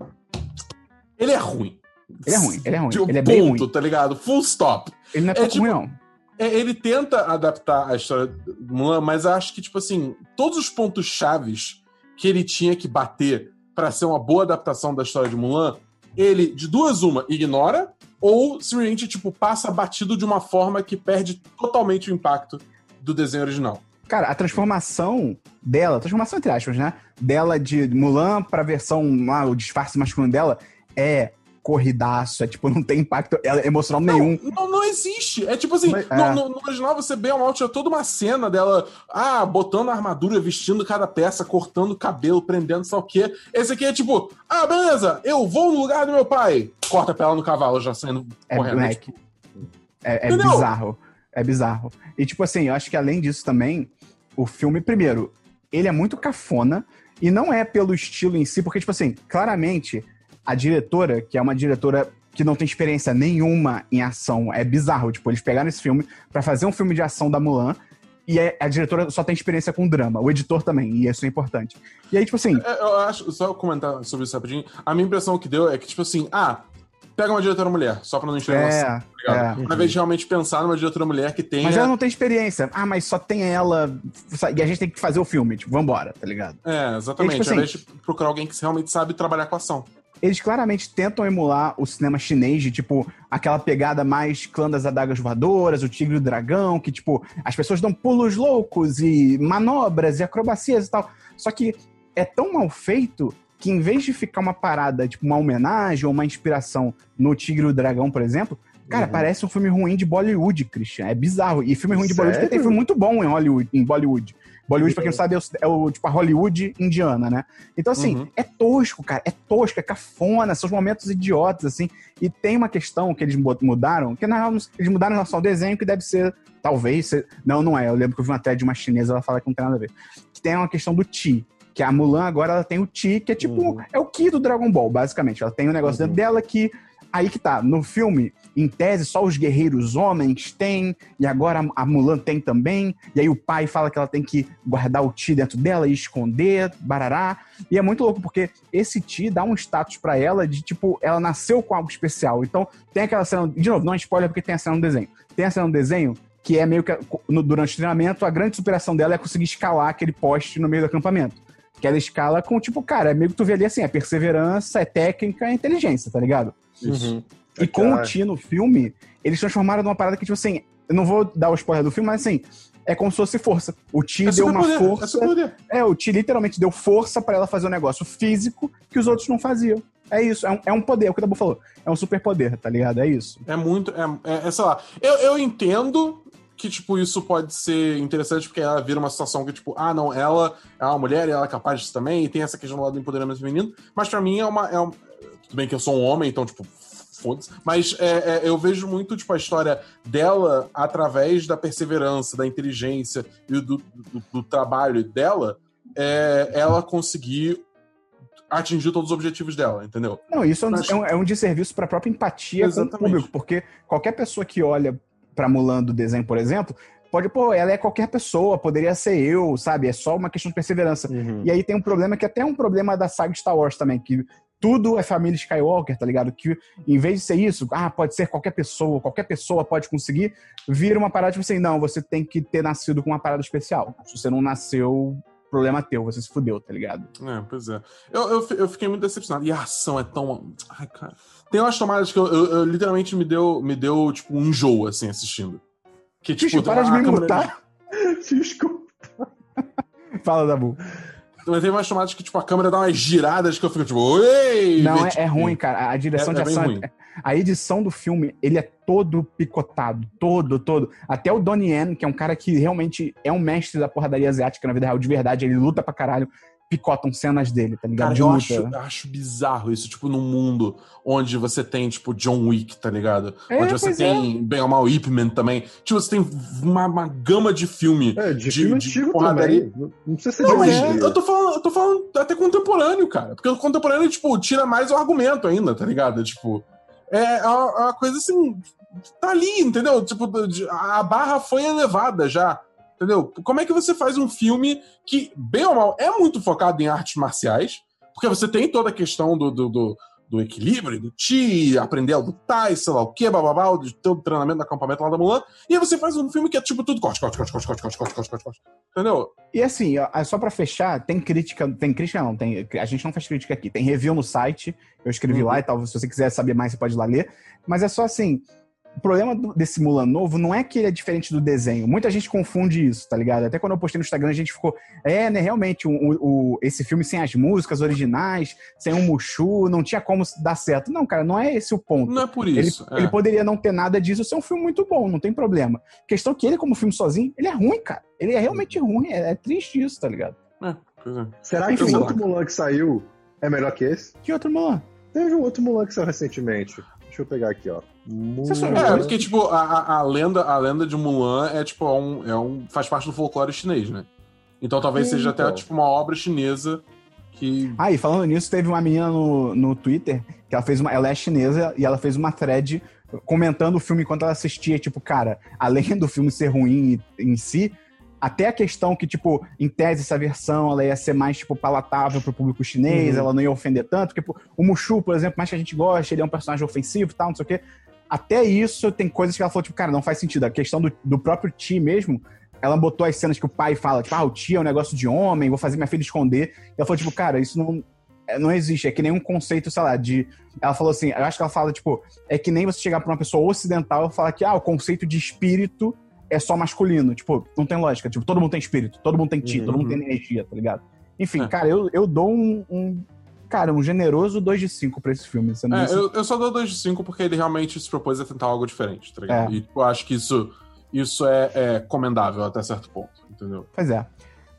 Ele é ruim. Ele é ruim, ele é ruim. Tipo, ele é ponto, bem ruim. tá ligado? Full stop. Ele não é, é tipo, ruim, não. É, ele tenta adaptar a história do Mulan, mas acho que, tipo assim, todos os pontos chaves que ele tinha que bater para ser uma boa adaptação da história de Mulan, ele, de duas uma, ignora, ou simplesmente, tipo, passa batido de uma forma que perde totalmente o impacto do desenho original. Cara, a transformação dela, transformação entre aspas, né? Dela de Mulan pra versão, ah, o disfarce masculino dela, é corridaço, é tipo, [LAUGHS] não tem impacto emocional não, nenhum. Não, não existe. É tipo assim, Mas, é. No, no, original você bem ou mal tinha toda uma cena dela, ah, botando a armadura, vestindo cada peça, cortando o cabelo, prendendo sei o quê. Esse aqui é tipo, ah, beleza, eu vou no lugar do meu pai. Corta pra ela no cavalo, já saindo é correndo. Black. Tipo... É, é bizarro. É bizarro. E tipo assim, eu acho que além disso também, o filme, primeiro, ele é muito cafona, e não é pelo estilo em si, porque, tipo assim, claramente a diretora, que é uma diretora que não tem experiência nenhuma em ação, é bizarro. Tipo, eles pegaram esse filme para fazer um filme de ação da Mulan e é, a diretora só tem experiência com drama, o editor também, e isso é importante. E aí, tipo assim. É, eu acho, só comentar sobre isso rapidinho. A minha impressão que deu é que, tipo assim, ah, pega uma diretora mulher, só pra não encher é, tá é. Ao invés de realmente pensar numa diretora mulher que tenha. Mas ela não tem experiência. Ah, mas só tem ela. E a gente tem que fazer o filme, tipo, vambora, tá ligado? É, exatamente. Tipo, assim, ao invés de procurar alguém que realmente sabe trabalhar com ação eles claramente tentam emular o cinema chinês de, tipo, aquela pegada mais clã das adagas voadoras, o tigre e o dragão, que, tipo, as pessoas dão pulos loucos e manobras e acrobacias e tal. Só que é tão mal feito que, em vez de ficar uma parada, tipo, uma homenagem ou uma inspiração no tigre e o dragão, por exemplo, Cara, uhum. parece um filme ruim de Bollywood, Christian. É bizarro. E filme ruim de Sério? Bollywood tem filme muito bom em Hollywood, em Bollywood. Bollywood, pra quem não sabe, é o, é o, tipo a Hollywood indiana, né? Então, assim, uhum. é tosco, cara. É tosco, é cafona, são os momentos idiotas, assim. E tem uma questão que eles mudaram, que na real, eles mudaram relação ao desenho, que deve ser, talvez, ser... não, não é. Eu lembro que eu vi uma thread de uma chinesa, ela fala que não tem nada a ver. Que tem uma questão do Ti. Que a Mulan agora ela tem o Ti, que é tipo. Uhum. É o Ki do Dragon Ball, basicamente. Ela tem um negócio uhum. dentro dela que. Aí que tá. No filme, em tese, só os guerreiros homens têm, e agora a Mulan tem também. E aí o pai fala que ela tem que guardar o Ti dentro dela e esconder, barará. E é muito louco, porque esse Ti dá um status para ela de tipo, ela nasceu com algo especial. Então, tem aquela cena. De novo, não é spoiler porque tem a cena no desenho. Tem a cena no desenho que é meio que no, durante o treinamento, a grande superação dela é conseguir escalar aquele poste no meio do acampamento. Que ela escala com, tipo, cara, é meio que tu vê ali assim, é perseverança, é técnica, é inteligência, tá ligado? Uhum. E com o Ti no filme, eles transformaram numa parada que, tipo assim, eu não vou dar o spoiler do filme, mas assim, é como se fosse força. O Ti é deu uma poder, força. É, é, o Ti literalmente deu força para ela fazer um negócio físico que os outros não faziam. É isso, é um, é um poder, é o que o Dabu falou. É um super poder, tá ligado? É isso. É muito. É, é, é, sei lá. Eu, eu entendo que, tipo, isso pode ser interessante porque ela vira uma situação que, tipo, ah, não, ela é uma mulher e ela é capaz disso também, e tem essa questão do lado do empoderamento feminino, mas para mim é uma. É um, tudo bem que eu sou um homem, então, tipo, foda-se. Mas é, é, eu vejo muito, tipo, a história dela através da perseverança, da inteligência e do, do, do trabalho dela, é, ela conseguir atingir todos os objetivos dela, entendeu? Não, isso é um, Mas... é um, é um desserviço para a própria empatia Exatamente. com o público, porque qualquer pessoa que olha para Mulan do desenho, por exemplo, pode, pô, ela é qualquer pessoa, poderia ser eu, sabe? É só uma questão de perseverança. Uhum. E aí tem um problema que é até um problema da saga Star Wars também, que tudo é família Skywalker, tá ligado? Que em vez de ser isso, ah, pode ser qualquer pessoa, qualquer pessoa pode conseguir, vira uma parada tipo assim, não, você tem que ter nascido com uma parada especial. Se você não nasceu problema teu, você se fudeu, tá ligado? É, pois é. Eu, eu, eu fiquei muito decepcionado. E a ação é tão. Ai, cara. Tem umas tomadas que eu, eu, eu literalmente me deu, me deu, tipo, um enjoo, assim, assistindo. Que, tipo, para de me mutar. [LAUGHS] Desculpa. Fala, Dabu. Mas tem umas tomadas que, tipo, a câmera dá umas giradas que eu fico, tipo, ei! Não, é, é, ruim, cara. A direção é, de é ação. É, a edição do filme, ele é todo picotado. Todo, todo. Até o Donnie Yen, que é um cara que realmente é um mestre da porradaria asiática na vida real, de verdade, ele luta pra caralho picotam cenas dele, tá ligado? Cara, eu acho, acho bizarro isso, tipo, num mundo onde você tem, tipo, John Wick, tá ligado? É, onde você tem, é. bem ou mal, Ip Man também. Tipo, você tem uma, uma gama de filme. É, de, de filme de antigo porradaria. também. Não precisa ser Não, mas eu tô, falando, eu tô falando até contemporâneo, cara. Porque o contemporâneo, tipo, tira mais o argumento ainda, tá ligado? Tipo, é uma, é uma coisa assim, tá ali, entendeu? Tipo, a barra foi elevada já. Entendeu? Como é que você faz um filme que, bem ou mal, é muito focado em artes marciais, porque você tem toda a questão do, do, do, do equilíbrio, do ti, aprender a lutar e sei lá o que, bababá, de todo o treinamento do acampamento lá da Mulan, e aí você faz um filme que é tipo tudo corte, corte, corte, corte, corte, corte, corte, corte, corte, corte. Entendeu? E assim, só pra fechar, tem crítica, tem crítica não, tem, a gente não faz crítica aqui, tem review no site, eu escrevi uhum. lá e tal, se você quiser saber mais, você pode ir lá ler, mas é só assim, o problema desse Mulan novo não é que ele é diferente do desenho. Muita gente confunde isso, tá ligado? Até quando eu postei no Instagram, a gente ficou. É, né? Realmente, o, o, esse filme sem as músicas originais, sem o um Mushu, não tinha como dar certo. Não, cara, não é esse o ponto. Não é por isso. Ele, é. ele poderia não ter nada disso, ser um filme muito bom, não tem problema. A questão é que ele, como filme sozinho, ele é ruim, cara. Ele é realmente ruim. É, é triste isso, tá ligado? É, é. Será que o outro Mulan que saiu é melhor que esse? Que outro Mulan? Teve um outro Mulan que saiu recentemente. Deixa eu pegar aqui, ó. Mulan. É, porque, tipo, a, a, lenda, a lenda de Mulan é, tipo, é um, é um, faz parte do folclore chinês, né? Então talvez seja até, tipo, uma obra chinesa que... Ah, e falando nisso, teve uma menina no, no Twitter que ela fez uma... Ela é chinesa e ela fez uma thread comentando o filme enquanto ela assistia. Tipo, cara, além do filme ser ruim em si, até a questão que, tipo, em tese, essa versão ela ia ser mais, tipo, palatável pro público chinês, uhum. ela não ia ofender tanto, porque tipo, o Mushu, por exemplo, mais que a gente gosta, ele é um personagem ofensivo e tal, não sei o quê. Até isso, tem coisas que ela falou, tipo, cara, não faz sentido. A questão do, do próprio Ti mesmo, ela botou as cenas que o pai fala, tipo, ah, o Ti é um negócio de homem, vou fazer minha filha esconder. E ela falou, tipo, cara, isso não, é, não existe, é que nem um conceito, sei lá, de. Ela falou assim, eu acho que ela fala, tipo, é que nem você chegar pra uma pessoa ocidental e falar que, ah, o conceito de espírito é só masculino. Tipo, não tem lógica. Tipo, todo mundo tem espírito, todo mundo tem ti, uhum. todo mundo tem uhum. energia, tá ligado? Enfim, é. cara, eu, eu dou um, um, Cara, um generoso 2 de 5 pra esse filme. É, eu, eu, só dou 2 de 5 porque ele realmente se propôs a tentar algo diferente, tá ligado? É. E eu acho que isso, isso é, é, comendável até certo ponto, entendeu? Pois é.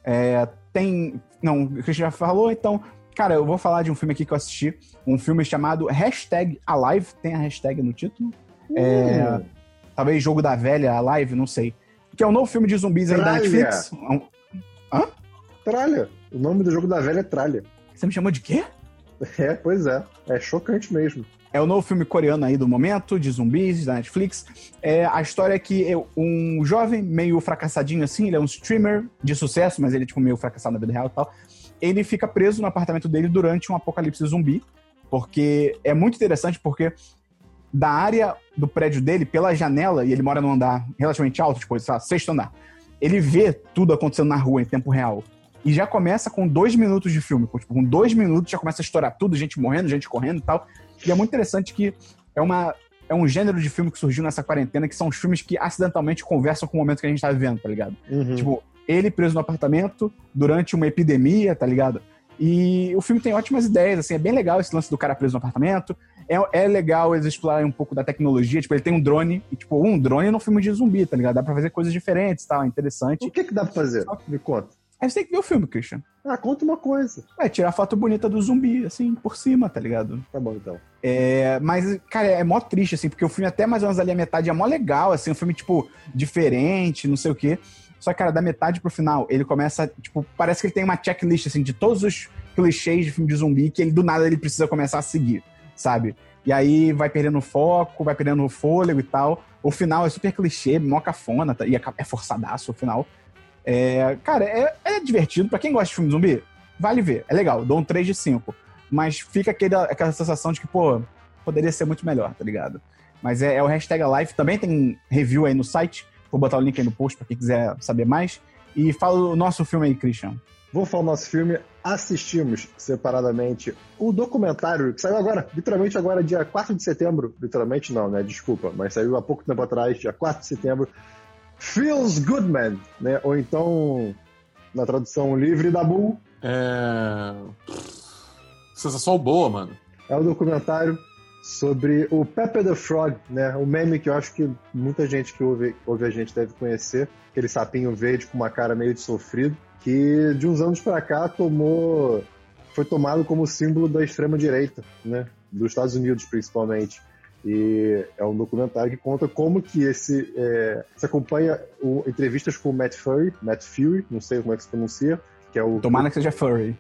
é tem. Não, o Christian já falou, então. Cara, eu vou falar de um filme aqui que eu assisti. Um filme chamado Hashtag Alive. Tem a hashtag no título. É, talvez Jogo da Velha, Alive, não sei. Que é um novo filme de zumbis aí da Netflix. Hã? Tralha. O nome do Jogo da Velha é Tralha. Você me chamou de quê? [LAUGHS] É, pois é. É chocante mesmo. É o novo filme coreano aí do momento, de zumbis, da Netflix. É, a história é que um jovem meio fracassadinho assim, ele é um streamer de sucesso, mas ele é tipo meio fracassado na vida real e tal. Ele fica preso no apartamento dele durante um apocalipse zumbi, porque é muito interessante porque da área do prédio dele, pela janela, e ele mora num andar relativamente alto, tipo, sabe, sexto andar, ele vê tudo acontecendo na rua em tempo real. E já começa com dois minutos de filme. Tipo, com dois minutos já começa a estourar tudo, gente morrendo, gente correndo e tal. E é muito interessante que é uma. É um gênero de filme que surgiu nessa quarentena, que são os filmes que acidentalmente conversam com o momento que a gente tá vivendo, tá ligado? Uhum. Tipo, ele preso no apartamento durante uma epidemia, tá ligado? E o filme tem ótimas ideias, assim, é bem legal esse lance do cara preso no apartamento. É, é legal eles explorarem um pouco da tecnologia. Tipo, ele tem um drone, e, tipo, um drone no filme de zumbi, tá ligado? Dá pra fazer coisas diferentes e tal, é interessante. O que que dá pra fazer? Me conta. Aí você tem que ver o filme, Christian. Ah, conta uma coisa. É, tirar foto bonita do zumbi, assim, por cima, tá ligado? Tá bom, então. É, mas, cara, é mó triste, assim, porque o filme até mais ou menos ali a metade é mó legal, assim, um filme, tipo, diferente, não sei o quê. Só que, cara, da metade pro final, ele começa, tipo, parece que ele tem uma checklist, assim, de todos os clichês de filme de zumbi que ele, do nada, ele precisa começar a seguir, sabe? E aí vai perdendo foco, vai perdendo fôlego e tal. O final é super clichê, mó cafona, tá? e é, é forçadaço o final. É, cara, é, é divertido. para quem gosta de filme zumbi, vale ver. É legal, dou um 3 de 5. Mas fica aquele, aquela sensação de que, pô, poderia ser muito melhor, tá ligado? Mas é, é o hashtag Life. Também tem review aí no site. Vou botar o link aí no post pra quem quiser saber mais. E fala o nosso filme aí, Christian. Vou falar o nosso filme. Assistimos separadamente o documentário que saiu agora, literalmente agora, dia 4 de setembro. Literalmente não, né? Desculpa, mas saiu há pouco tempo atrás, dia 4 de setembro. Feels Good Man, né? Ou então, na tradução livre da Bull. É. Sensação boa, mano. É o um documentário sobre o Pepe the Frog, né? O meme que eu acho que muita gente que ouve, ouve a gente deve conhecer. Aquele sapinho verde com uma cara meio de sofrido que de uns anos para cá tomou foi tomado como símbolo da extrema direita, né, dos Estados Unidos principalmente. E é um documentário que conta como que esse é, se acompanha o, entrevistas com o Matt Fury, Matt Fury, não sei como é que se pronuncia, que é o Tomara que seja Furry.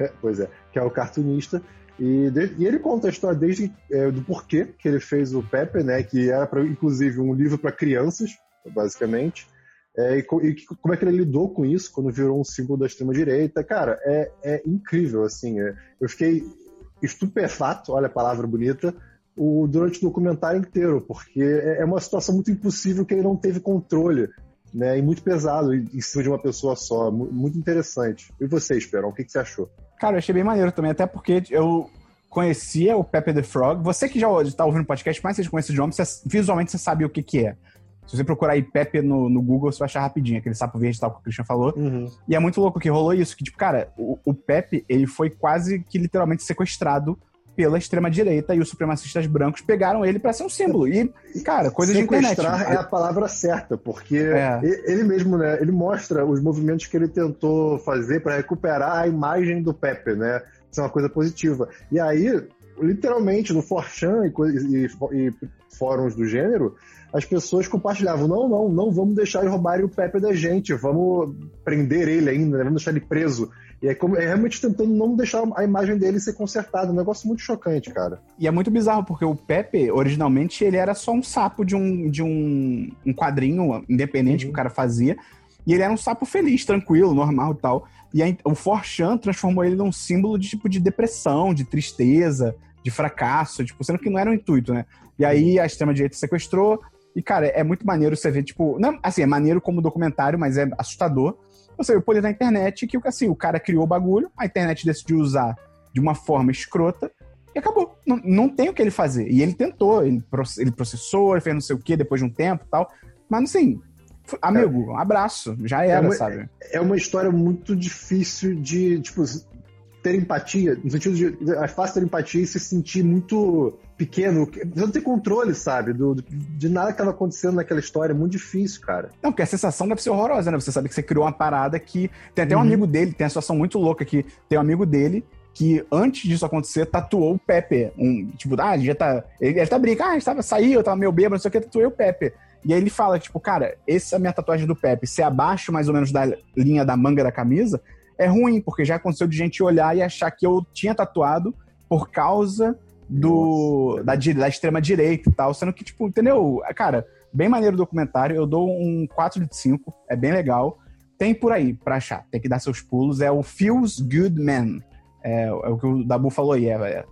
É, pois é, que é o cartunista. E, de, e ele conta a história desde é, do porquê que ele fez o Pepper, né, que era pra, inclusive um livro para crianças, basicamente é, e, e, como é que ele lidou com isso quando virou um símbolo da extrema-direita. Cara, é, é incrível, assim. É, eu fiquei estupefato, olha a palavra bonita, o, durante o documentário inteiro, porque é, é uma situação muito impossível que ele não teve controle. Né, e muito pesado em cima de uma pessoa só. Muito interessante. E você, Esperão, o que, que você achou? Cara, eu achei bem maneiro também, até porque eu conhecia o Pepe the Frog. Você que já está ouvindo o podcast, mais você conhece o nome, você, visualmente você sabe o que, que é. Se você procurar aí Pepe no, no Google, você vai achar rapidinho, aquele sapo verde tal que o Christian falou. Uhum. E é muito louco que rolou isso, que, tipo, cara, o, o Pepe, ele foi quase que literalmente sequestrado pela extrema-direita e os supremacistas brancos pegaram ele para ser um símbolo. E, cara, coisa de internet. Sequestrar é a palavra certa, porque é. ele mesmo, né, ele mostra os movimentos que ele tentou fazer para recuperar a imagem do Pepe, né? Isso é uma coisa positiva. E aí, literalmente, no Forchan e, e, e fóruns do gênero, as pessoas compartilhavam: não, não, não vamos deixar ele roubarem o Pepe da gente, vamos prender ele ainda, né? vamos deixar ele preso. E é, como, é realmente tentando não deixar a imagem dele ser consertada. Um negócio muito chocante, cara. E é muito bizarro, porque o Pepe, originalmente, ele era só um sapo de um, de um, um quadrinho independente uhum. que o cara fazia. E ele era um sapo feliz, tranquilo, normal e tal. E aí, o Forchan transformou ele num símbolo de tipo de depressão, de tristeza, de fracasso, tipo, sendo que não era o intuito, né? E aí a extrema-direita sequestrou, e, cara, é muito maneiro você ver, tipo. Não, assim, é maneiro como documentário, mas é assustador. Você vê o poder da internet que, assim, o cara criou o bagulho, a internet decidiu usar de uma forma escrota e acabou. Não, não tem o que ele fazer. E ele tentou, ele, ele processou, ele fez não sei o que depois de um tempo e tal. Mas, assim, amigo, um abraço. Já era, é uma, sabe? É uma história muito difícil de, tipo, ter empatia, no sentido de é fácil ter empatia e se sentir muito pequeno, você não tem controle, sabe, do, de nada que estava acontecendo naquela história, é muito difícil, cara. Não, porque a sensação deve ser horrorosa, né? Você sabe que você criou uma parada que. Tem até um uhum. amigo dele, tem uma situação muito louca que tem um amigo dele que antes disso acontecer, tatuou o Pepe. Um, tipo, ah, já tá. Ele, ele tá brincando, ah, estava saiu, eu tava meio bêbado, não sei o que, tatuei o Pepe. E aí ele fala, tipo, cara, essa é a minha tatuagem do Pepe, se abaixo mais ou menos da linha da manga da camisa, é ruim, porque já aconteceu de gente olhar e achar que eu tinha tatuado por causa do da, da extrema direita e tal, sendo que, tipo, entendeu? Cara, bem maneiro o documentário, eu dou um 4 de 5, é bem legal. Tem por aí pra achar, tem que dar seus pulos, é o Feels Good Man. É, é o que o Dabu falou aí, é, é,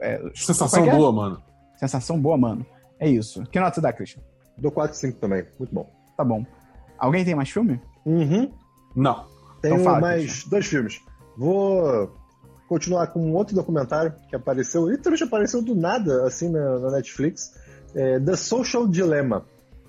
é Sensação é boa, mano. Sensação boa, mano. É isso. Que nota você dá, Christian? Dou 4 de 5 também, muito bom. Tá bom. Alguém tem mais filme? Uhum. Não. Tenho então fala, mais Christian. dois filmes. Vou continuar com um outro documentário que apareceu, literalmente apareceu do nada, assim, na, na Netflix. É, The Social Dilemma.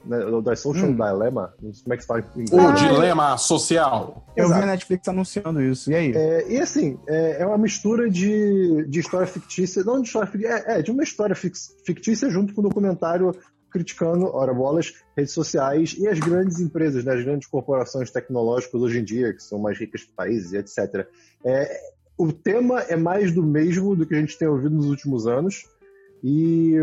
Né, The Social hum. Dilemma. Como é que se fala em inglês? O dilema social. Eu Exato. vi a Netflix anunciando isso. E aí? É, e assim, é, é, uma mistura de, de história fictícia, não de história é, é, de uma história fictícia junto com um documentário criticando, ora bolas, redes sociais e as grandes empresas, né, as grandes corporações tecnológicas hoje em dia, que são mais ricas que países, etc. É, o tema é mais do mesmo do que a gente tem ouvido nos últimos anos. E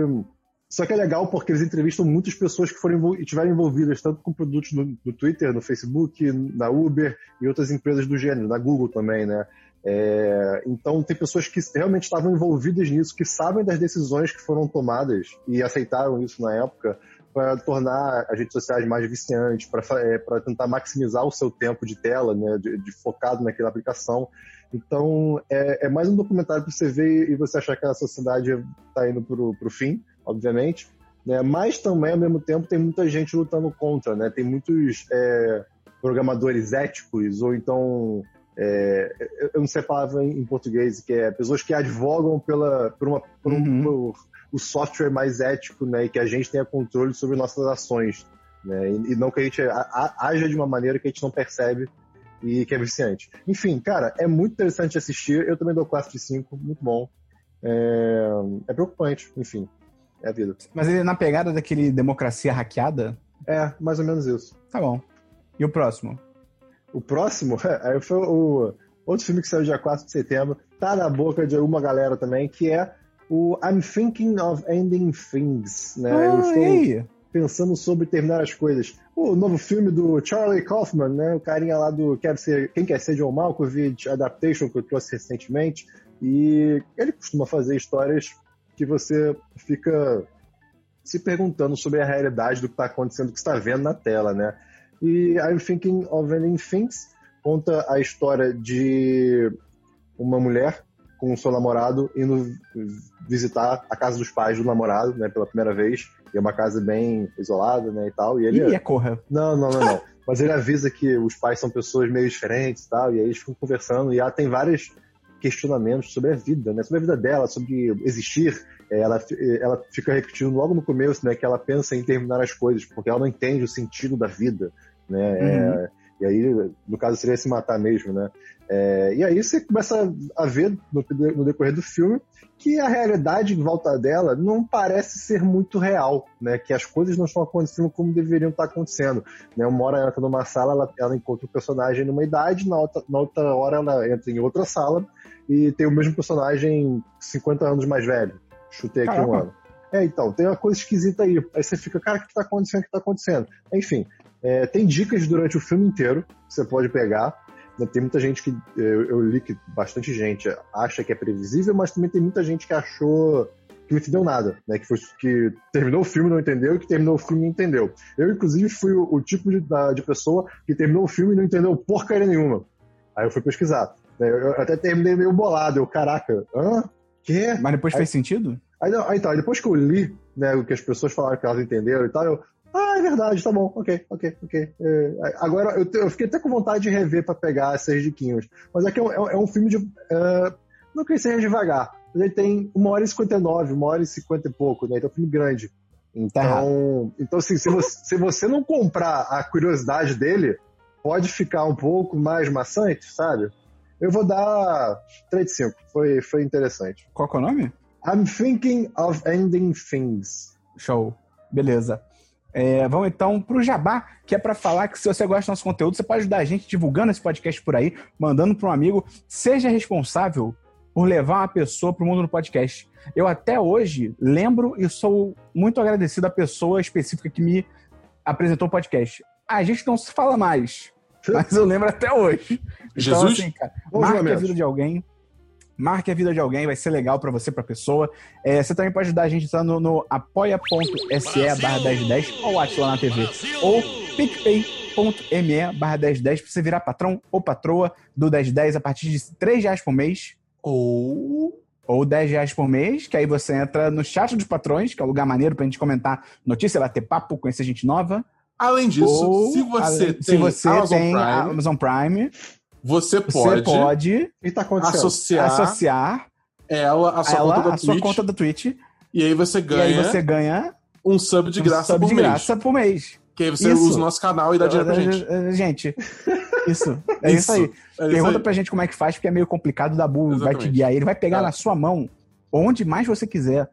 só que é legal porque eles entrevistam muitas pessoas que foram estiveram envolvidas tanto com produtos no, no, Twitter, no Facebook, na Uber e outras empresas do gênero, na Google também, né? É, então tem pessoas que realmente estavam envolvidas nisso, que sabem das decisões que foram tomadas e aceitaram isso na época para tornar as redes sociais mais viciantes, para é, tentar maximizar o seu tempo de tela, né, de, de focado naquela aplicação. Então, é, é mais um documentário para você ver e você achar que a sociedade está indo para o fim, obviamente. Né? Mas também, ao mesmo tempo, tem muita gente lutando contra, né? Tem muitos é, programadores éticos ou então é, eu não sei a palavra em, português, que é pessoas que advogam pela, por, uma, por, um, uhum. por o software mais ético, né, e que a gente tenha controle sobre nossas ações, né, e, e não que a gente a, a, haja de uma maneira que a gente não percebe e que é viciante. Enfim, cara, é muito interessante assistir, eu também dou 4 de 5, muito bom. É, é preocupante, enfim, é a vida. Mas ele é na pegada daquele democracia hackeada? É, mais ou menos isso. Tá bom. E o próximo? O próximo [LAUGHS] é, foi o outro filme que saiu dia 4 de setembro, tá na boca de alguma galera também, que é o I'm Thinking of Ending Things, né? Ah, Eu estou pensando sobre terminar as coisas. O novo filme do Charlie Kaufman, né? O carinha lá do Ser, Quem Quer Ser John Malkovich, Adaptation, que eu trouxe recentemente. E ele costuma fazer histórias que você fica se perguntando sobre a realidade do que está acontecendo, do que está vendo na tela, né? E I'm Thinking of Ending Things conta a história de uma mulher com o seu namorado indo visitar a casa dos pais do namorado, né, pela primeira vez. E é uma casa bem isolada, né, e tal. E ele Ih, é corra. Não, não, não, não. Mas ele avisa que os pais são pessoas meio diferentes e tal, e aí eles ficam conversando, e ela tem vários questionamentos sobre a vida, né, sobre a vida dela, sobre existir. É, ela, ela fica repetindo logo no começo, né, que ela pensa em terminar as coisas, porque ela não entende o sentido da vida, né, uhum. é, e aí, no caso, seria se matar mesmo, né? É, e aí você começa a ver no, no, decorrer do filme que a realidade em volta dela não parece ser muito real, né? Que as coisas não estão acontecendo como deveriam estar acontecendo. Né? Uma hora ela entra numa sala, ela, ela encontra um personagem numa idade, na outra, na outra hora ela entra em outra sala e tem o mesmo personagem 50 anos mais velho. Chutei aqui um ano. É, então, tem uma coisa esquisita aí. Aí você fica, cara, o que está acontecendo? O que está acontecendo? Enfim, é, tem dicas durante o filme inteiro que você pode pegar. Né, tem muita gente que. Eu, eu, li que bastante gente acha que é previsível, mas também tem muita gente que achou que não entendeu nada, né? Que, foi, que terminou o filme e não entendeu e que terminou o filme e entendeu. Eu, inclusive, fui o, o tipo de, da, de pessoa que terminou o filme e não entendeu porcaria nenhuma. Aí eu fui pesquisar. Né, eu, eu até terminei meio bolado. Eu, caraca, hã? Quê? Mas depois aí, fez sentido? Aí, aí, então, aí depois que eu li né, o que as pessoas falaram que elas entenderam e tal, eu, ah, é verdade, tá bom, ok, ok, ok. É, agora, eu, eu, fiquei até com vontade de rever para pegar essas diquinhos. Mas é que é um, é um filme de. Uh, não que seja devagar, mas ele tem uma hora e cinquenta e nove, uma hora e cinquenta e pouco, né? Então é um filme grande. Então, então assim, se você, se você não comprar a curiosidade dele, pode ficar um pouco mais maçante, sabe? Eu vou dar 3 de 5. Foi, foi interessante. Qual é o nome? I'm Thinking of Ending Things. Show. Beleza. É, vamos então para o Jabá, que é para falar que se você gosta do nosso conteúdo, você pode ajudar a gente divulgando esse podcast por aí, mandando para um amigo. Seja responsável por levar uma pessoa para o mundo do podcast. Eu até hoje lembro e sou muito agradecido à pessoa específica que me apresentou o podcast. A gente não se fala mais, mas eu lembro até hoje. Então, Jesus? Então, assim, cara, marque a vida de alguém marque a vida de alguém, vai ser legal para você, pra pessoa. É, você também pode ajudar a gente entrando no apoia.se barra 1010 ou lá na TV. Ou picpay.me barra 1010 pra você virar patrão ou patroa do 1010 a partir de 3 reais por mês. Ou ou 10 reais por mês, que aí você entra no chat dos patrões, que é o um lugar maneiro pra gente comentar notícia, bater papo, conhecer gente nova. Além disso, ou, se você além, tem, se você Amazon, tem Prime, Amazon Prime, você pode, você pode tá associar, associar ela à sua, ela, conta, da sua conta da Twitch. E aí você ganha, e aí você ganha um sub de graça um sub por de mês. graça por mês. Que aí você isso. usa o nosso canal e dá dinheiro pra gente. [LAUGHS] Gente, isso. É isso, isso aí. É Pergunta isso aí. pra gente como é que faz, porque é meio complicado. O Dabu vai te guiar. Ele vai pegar é. na sua mão, onde mais você quiser,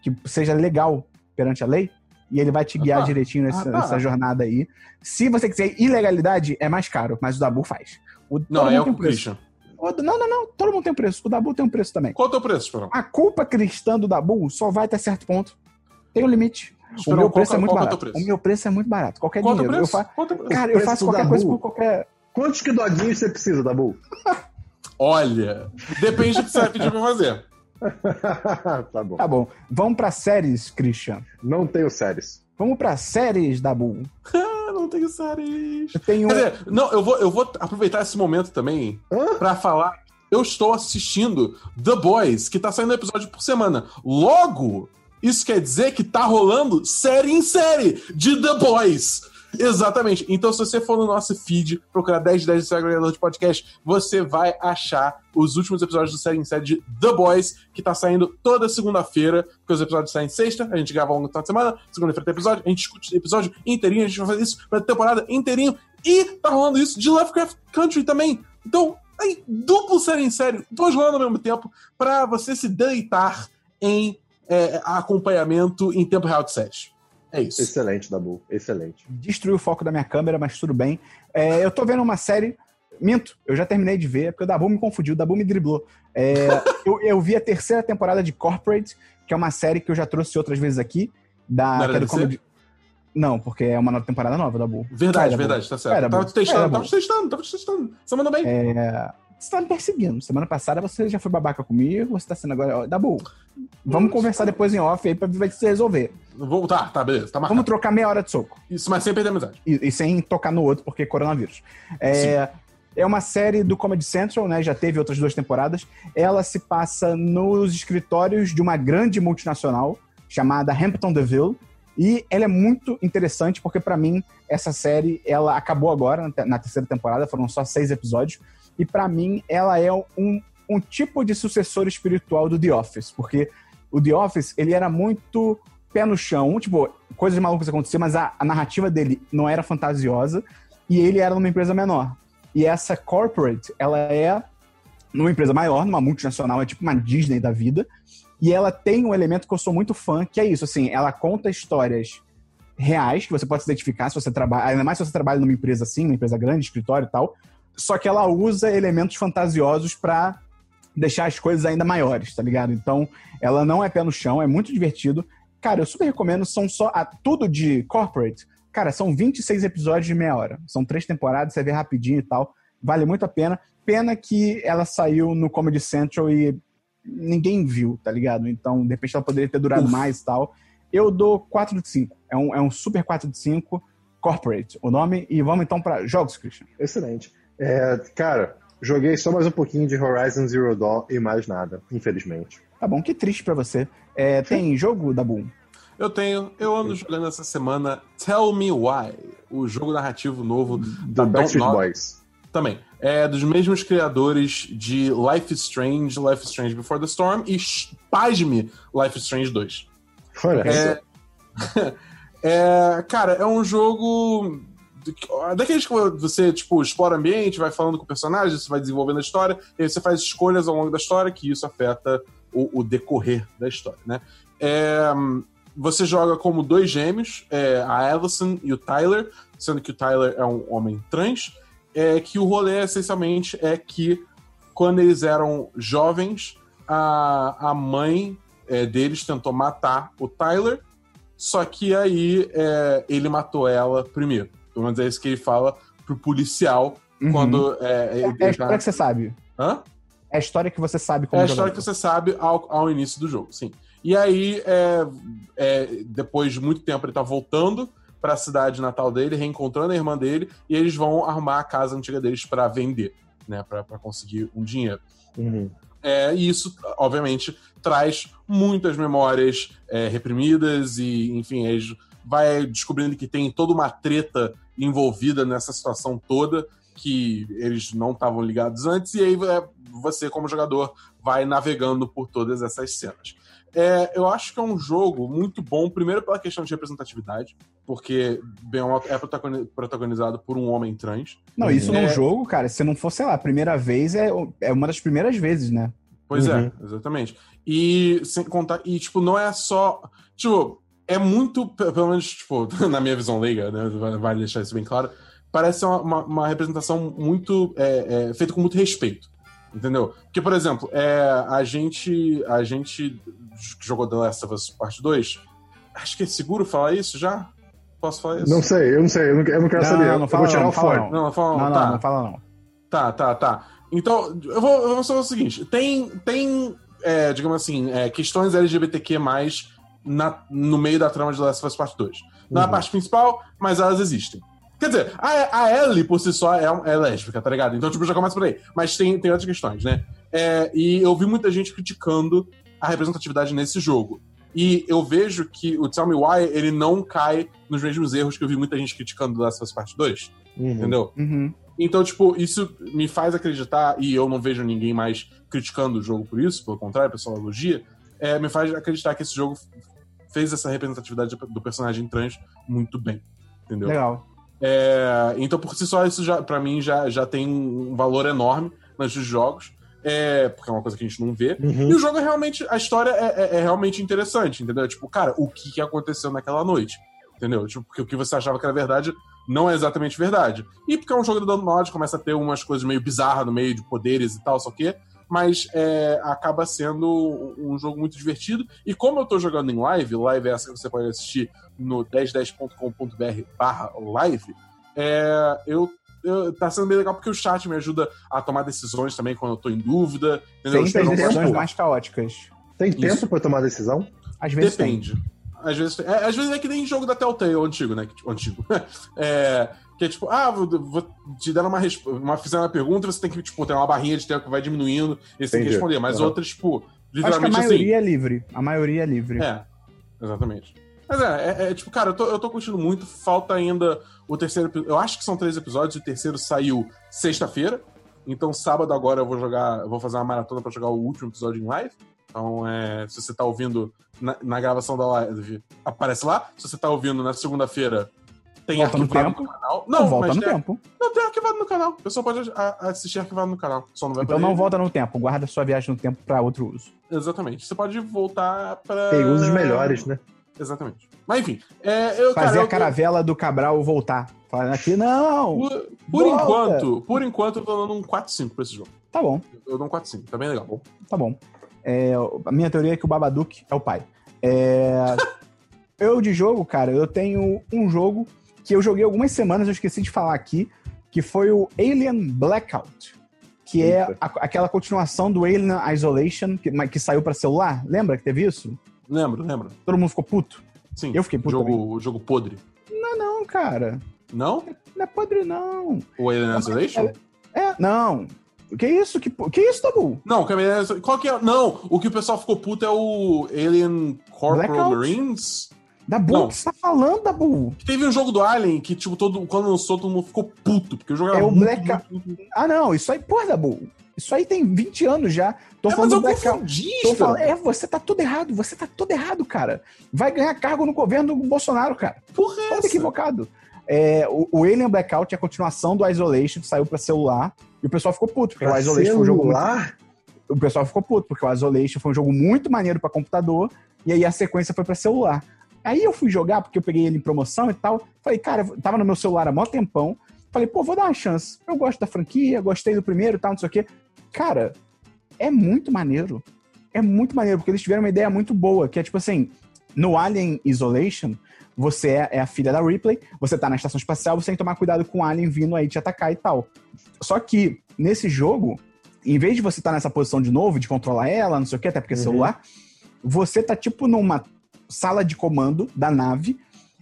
que seja legal perante a lei, e ele vai te guiar ah, direitinho nessa, ah, tá. nessa, jornada aí. Se você quiser ilegalidade, é mais caro, mas o Dabu faz. O, não, é o Christian. Não, não, não. Todo mundo tem um preço. O Dabu tem um preço também. Qual é o teu preço, Esperão? A culpa cristã do Dabu só vai até certo ponto. Tem um limite. Esperão, o meu preço qual, é muito barato. É o, o meu preço é muito barato. Qualquer qual dinheiro. Eu fa... Cara, eu faço qualquer coisa por qualquer. Quantos que doguinhos você precisa, Dabu? [LAUGHS] Olha, depende do que você vai pedir pra fazer. [LAUGHS] tá bom. Tá bom. Vamos pra séries, Christian. Não tenho séries. Vamos pra séries, Dabu. [LAUGHS] não tenho séries. Eu tenho. Quer dizer, não, eu vou, eu vou aproveitar esse momento também pra falar. Eu estou assistindo The Boys, que tá saindo episódio por semana. Logo, isso quer dizer que tá rolando série em série de The Boys. Exatamente. Então, se você for no nosso feed, procurar 10 10 do agregador de podcast, você vai achar os últimos episódios do série em série de The Boys, que tá saindo toda segunda-feira, porque os episódios saem sexta, a gente grava ao longo da semana, segunda-feira tem episódio, a gente discute episódio inteirinho, a gente vai fazer isso pra temporada inteirinho, e tá rolando isso de Lovecraft Country também. Então, aí, duplo série em série, dois rolando ao mesmo tempo, para você se deleitar em é, acompanhamento em tempo real de séries. É isso. Excelente, Dabu. Excelente. Destruiu o foco da minha câmera, mas tudo bem. É, eu tô vendo uma série. Minto, eu já terminei de ver, porque o Dabu me confundiu, o Dabu me driblou. É, [LAUGHS] eu, eu, vi a terceira temporada de Corporate, que é uma série que eu já trouxe outras vezes aqui. Da, Não, que é do comedy... Não, porque é uma temporada nova, Dabu. Verdade, Vai, verdade, tá certo. tava te testando, tava te testando, tava te testando. Você mandou bem. É, você tá me perseguindo. Semana passada você já foi babaca comigo, você tá sendo agora. Dabu, vamos conversar depois em off aí pra ver se resolver. Vou, tá, tá, beleza. Tá vamos trocar meia hora de soco. Isso, mas sem perder amizade. E, e sem tocar no outro, porque é coronavírus. É, é uma série do Comedy Central, né? Já teve outras duas temporadas. Ela se passa nos escritórios de uma grande multinacional chamada Hampton Deville. E ela é muito interessante porque, para mim, essa série ela acabou agora, na terceira temporada, foram só seis episódios. E para mim, ela é um, um tipo de sucessor espiritual do The Office, porque o The Office, ele era muito pé no chão, tipo, coisas malucas aconteciam, mas a, a narrativa dele não era fantasiosa e ele era numa empresa menor. E essa corporate, ela é numa empresa maior, numa multinacional, é tipo uma Disney da vida. E ela tem um elemento que eu sou muito fã, que é isso, assim, ela conta histórias reais que você pode se identificar se você trabalha, ainda mais se você trabalha numa empresa assim, uma empresa grande, escritório e tal. Só que ela usa elementos fantasiosos para deixar as coisas ainda maiores, tá ligado? Então, ela não é pé no chão, é muito divertido. Cara, eu super recomendo, são só a, tudo de corporate. Cara, são 26 episódios de meia hora. São três temporadas, você vê rapidinho e tal. Vale muito a pena. Pena que ela saiu no Comedy Central e ninguém viu, tá ligado? Então, de repente ela poderia ter durado Uf. mais e tal. Eu dou 4 de 5. É um, é um super 4 de 5. Corporate, o nome. E vamos então para jogos, Christian. Excelente. É, cara, joguei só mais um pouquinho de Horizon Zero Dawn e mais nada, infelizmente. Tá bom, que triste para você. É, [LAUGHS] tem jogo da Boom? Eu tenho. Eu ando jogando essa semana Tell Me Why, o jogo narrativo novo da Backstreet Boys. Também. É dos mesmos criadores de Life is Strange, Life is Strange Before the Storm e, pasme, Life is Strange 2. Olha é... [LAUGHS] é, cara, é um jogo daqueles que você, tipo, explora ambiente, vai falando com o personagem, você vai desenvolvendo a história, e aí você faz escolhas ao longo da história, que isso afeta o, o decorrer da história, né? É, você joga como dois gêmeos, é, a Allison e o Tyler, sendo que o Tyler é um homem trans, é que o rolê, essencialmente, é que quando eles eram jovens, a, a mãe é, deles tentou matar o Tyler, só que aí é, ele matou ela primeiro. Pelo menos é isso que ele fala pro policial uhum. quando. É, é, é a história tá... que você sabe. Hã? É a história que você sabe como É a história que você sabe ao, ao início do jogo, sim. E aí, é, é, depois de muito tempo, ele tá voltando para a cidade natal dele, reencontrando a irmã dele, e eles vão arrumar a casa antiga deles para vender, né? Para conseguir um dinheiro. Uhum. É, e isso, obviamente, traz muitas memórias é, reprimidas e, enfim, eles vai descobrindo que tem toda uma treta envolvida nessa situação toda que eles não estavam ligados antes, e aí é, você, como jogador, vai navegando por todas essas cenas. É, eu acho que é um jogo muito bom, primeiro pela questão de representatividade, porque bem é protagonizado por um homem trans. Não, isso é... num jogo, cara, se não fosse, sei lá, a primeira vez, é, é uma das primeiras vezes, né? Pois é, uhum. é, exatamente. E sem contar, e tipo, não é só. Tipo, é muito, pelo menos, tipo, [LAUGHS] na minha visão leiga, né? Vale deixar isso bem claro. Parece uma, uma, uma representação muito. É, é, feita com muito respeito. Entendeu? Porque, por exemplo, é, a gente. A gente que jogou The Last of Us Part 2. Acho que é seguro falar isso já? Posso falar isso? Não sei, eu não sei, eu não, eu não quero não, saber. Não, não fala, eu vou tirar não, o fone. Não, não, fala, não, tá. não, fala não. Tá, tá, tá. Então, eu vou, eu vou falar o seguinte: tem, tem é, digamos assim, é, questões LGBTQ na, no meio da trama de The Last of Us Part 2. Não uhum. é a parte principal, mas elas existem. Quer dizer, a, a Ellie por si só é, é lésbica, tá ligado? Então, tipo, já começa por aí. Mas tem, tem outras questões, né? É, e eu vi muita gente criticando a representatividade nesse jogo. E eu vejo que o Tell Me Why, ele não cai nos mesmos erros que eu vi muita gente criticando do Last of Us Part 2. Uhum. Entendeu? Uhum. Então, tipo, isso me faz acreditar, e eu não vejo ninguém mais criticando o jogo por isso, pelo contrário, o pessoal elogia, é, me faz acreditar que esse jogo fez essa representatividade do personagem trans muito bem. Entendeu? Legal. É, então, por si só, isso já, pra mim já, já tem um valor enorme nos jogos. É, porque é uma coisa que a gente não vê. Uhum. E o jogo é realmente. A história é, é- é realmente interessante, entendeu? Tipo, cara, o que, que aconteceu naquela noite? Entendeu? Tipo, porque o que você achava que era verdade não é exatamente verdade. E porque é um jogo do Norte, começa a ter umas coisas meio bizarras no meio de poderes e tal, só que. Mas é, acaba sendo um jogo muito divertido. E como eu tô jogando em live, live é essa que você pode assistir no 1010.com.br barra live, é, eu, eu- tá sendo bem legal porque o chat me ajuda a tomar decisões também quando eu tô em dúvida. Entendeu? Sempre as decisões mais caóticas. Tem Isso. tempo pra tomar decisão? Às vezes tem. Depende. Às vezes, é, às vezes é que nem jogo da Telltale antigo, né? Tipo, antigo. [LAUGHS] É, que é tipo, ah, vou, vou te dar uma, uma fizer uma pergunta e você tem que, tipo, ter uma barrinha de tempo que vai diminuindo e você tem que responder. Mas Uhum. outras, tipo, Acho que a literalmente maioria é livre. A maioria é livre. assim. É, exatamente. Mas é, é, é, tipo, cara, eu tô, eu tô curtindo muito. Falta ainda o terceiro Eu acho que são três episódios, o terceiro saiu sexta-feira. Então, sábado agora eu vou jogar. Eu vou fazer uma maratona pra jogar o último episódio em live. Então, é, se você tá ouvindo na, na gravação da live, aparece lá. Se você tá ouvindo na segunda-feira, tem Volta no arquivado tempo. no canal. Não, Não, volta mas no tem, tempo. não, tem arquivado no canal. O pessoal pode a- assistir arquivado no canal. Só não vai Então não volta no tempo. Guarda sua viagem no tempo pra outro uso. Exatamente. Você pode voltar pra. Tem usos melhores, né? Exatamente. Mas enfim, é, eu, Fazer cara, a eu- caravela do Cabral voltar. Falando aqui, não! Por, por enquanto, por enquanto eu tô dando um 4-5 pra esse jogo. Tá bom, Eu dou um 4-5, tá bem legal. tá bom. É, a minha teoria é que o Babadook é o pai. É, [LAUGHS] eu de jogo, cara, eu tenho um jogo que eu joguei algumas semanas, eu esqueci de falar aqui, que foi o Alien Blackout. Que é Eita. a- aquela continuação do Alien Isolation, que, que saiu pra celular. Lembra que teve isso? Lembro, lembro. Todo mundo ficou puto? Sim. Eu fiquei puto jogo, jogo podre. Não, não, cara. Não? Não é podre, não. O Alien Isolation? É, não. Que isso? Que, que isso, Tabu? Não, é- qual que é? Não, o que o pessoal ficou puto é o Alien Corporal Blackout? Marines. Dabu, Não. o que você tá falando, Dabu? Teve um jogo do Alien que, tipo, todo, quando lançou, todo mundo ficou puto, porque o jogo É era o muito, Blackout. muito, muito... Ah, não, isso aí, porra, Dabu. Isso aí tem 20 anos já. Tô É, falando mas eu Blackout. confundi, Tô falando, é, você tá tudo errado, você tá tudo errado, cara. Vai ganhar cargo no governo do Bolsonaro, cara. Porra, é Todo essa? equivocado. É, o, o Alien Blackout é a continuação do Isolation, que saiu pra celular. E o pessoal ficou puto, porque Pra o Isolation foi um jogo muito celular? o pessoal ficou puto, porque o Isolation foi um jogo muito maneiro pra computador, e aí a sequência foi pra celular. Aí eu fui jogar, porque eu peguei ele em promoção e tal. Falei, cara, tava no meu celular há mó tempão. Falei, pô, vou dar uma chance. Eu gosto da franquia, gostei do primeiro e tal, não sei o quê. Cara, é muito maneiro. É muito maneiro, porque eles tiveram uma ideia muito boa, que é tipo assim, no Alien Isolation, você é, é a filha da Ripley, você tá na estação espacial, você tem que tomar cuidado com o Alien vindo aí te atacar e tal. Só que, nesse jogo, em vez de você estar nessa posição de novo, de controlar ela, não sei o que, até porque é Uhum. celular, você tá tipo numa sala de comando da nave,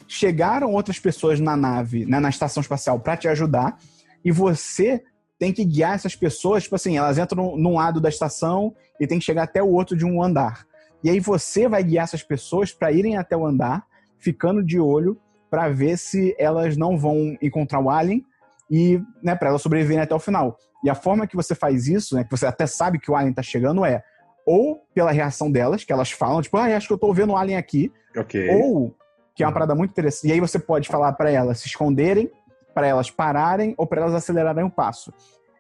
chegaram outras pessoas na nave, né, na estação espacial pra te ajudar, e você tem que guiar essas pessoas, tipo assim, elas entram num lado da estação e tem que chegar até o outro de um andar. E aí você vai guiar essas pessoas pra irem até o andar, ficando de olho pra ver se elas não vão encontrar o alien e, né, para elas sobreviverem até o final. E a forma que você faz isso, né, que você até sabe que o alien tá chegando é ou pela reação delas, que elas falam, tipo, ah, acho que eu tô vendo o alien aqui, Ok. ou, que é uma parada muito interessante, e aí você pode falar pra elas se esconderem, pra elas pararem ou pra elas acelerarem o passo.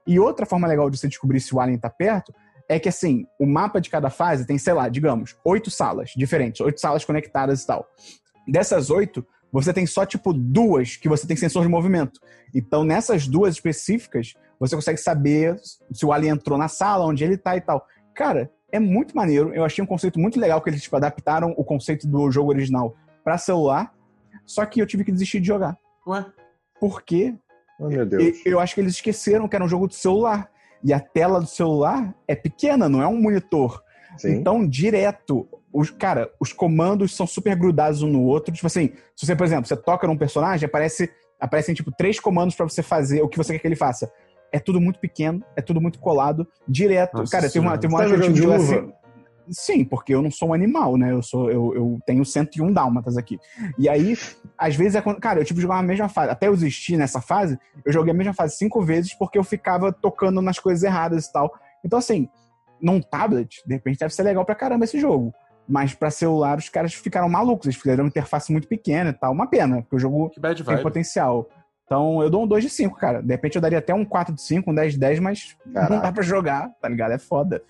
E outra forma legal de você descobrir se o alien tá perto é que, assim, o mapa de cada fase tem, sei lá, digamos, oito salas diferentes, oito salas conectadas e tal. Dessas oito, você tem só, tipo, duas que você tem sensor de movimento. Então, nessas duas específicas, você consegue saber se o alien entrou na sala, onde ele tá e tal. Cara, é muito maneiro. Eu achei um conceito muito legal que eles tipo, adaptaram o conceito do jogo original pra celular. Só que eu tive que desistir de jogar. Ué? Porque Oh, meu Deus. e- eu acho que eles esqueceram que era um jogo de celular. E a tela do celular é pequena, não é um monitor. Sim. Então, direto, os, cara, os comandos são super grudados um no outro. Tipo assim, se você, por exemplo, você toca num personagem, aparece, aparecem, tipo, três comandos pra você fazer o que você quer que ele faça. É tudo muito pequeno, é tudo muito colado, direto. Nossa cara, uma, Senhora. teve uma hora tá que eu tive de que luva? assim- Sim, porque eu não sou um animal, né? Eu sou eu, eu tenho 101 dálmatas aqui. E aí, às vezes, é quando, cara, eu tipo jogar a mesma fase. Até eu existir nessa fase, eu joguei a mesma fase cinco vezes porque eu ficava tocando nas coisas erradas e tal. Então, assim, num tablet, de repente deve ser legal pra caramba esse jogo. Mas pra celular, os caras ficaram malucos. Eles fizeram uma interface muito pequena e tal. Uma pena, porque o jogo Que bad tem vibe. potencial. Então, eu dou um 2 de 5, cara. De repente, eu daria até um 4 de 5, um 10 de 10, mas não Caraca. dá pra jogar, tá ligado? É foda.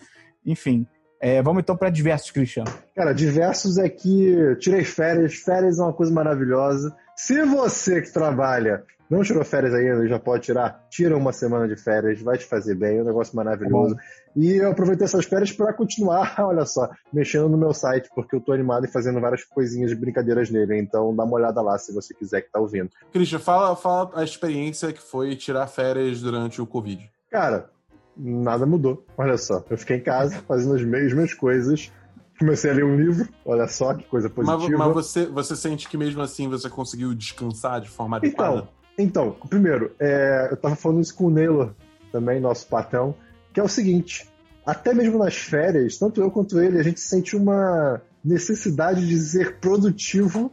Enfim. É, vamos então pra diversos, Cristiano. Cara, diversos é que tirei férias. Férias é uma coisa maravilhosa. Se você que trabalha não tirou férias ainda, já pode tirar, tira uma semana de férias, vai te fazer bem, é um negócio maravilhoso. E eu aproveitei essas férias para continuar, [LAUGHS] olha só, mexendo no meu site, porque eu tô animado e fazendo várias coisinhas, brincadeiras nele. Então dá uma olhada lá se você quiser que tá ouvindo. Christian, fala, fala a experiência que foi tirar férias durante o Covid. Cara, nada mudou. Olha só, eu fiquei em casa fazendo as mesmas coisas. Comecei a ler um livro, olha só que coisa Mas, positiva. mas você, você sente que mesmo assim você conseguiu descansar de forma adequada? Então, primeiro, é, eu tava falando isso com o Neylor, também, nosso patrão, que é o seguinte: até mesmo nas férias, tanto eu quanto ele, a gente sente uma necessidade de ser produtivo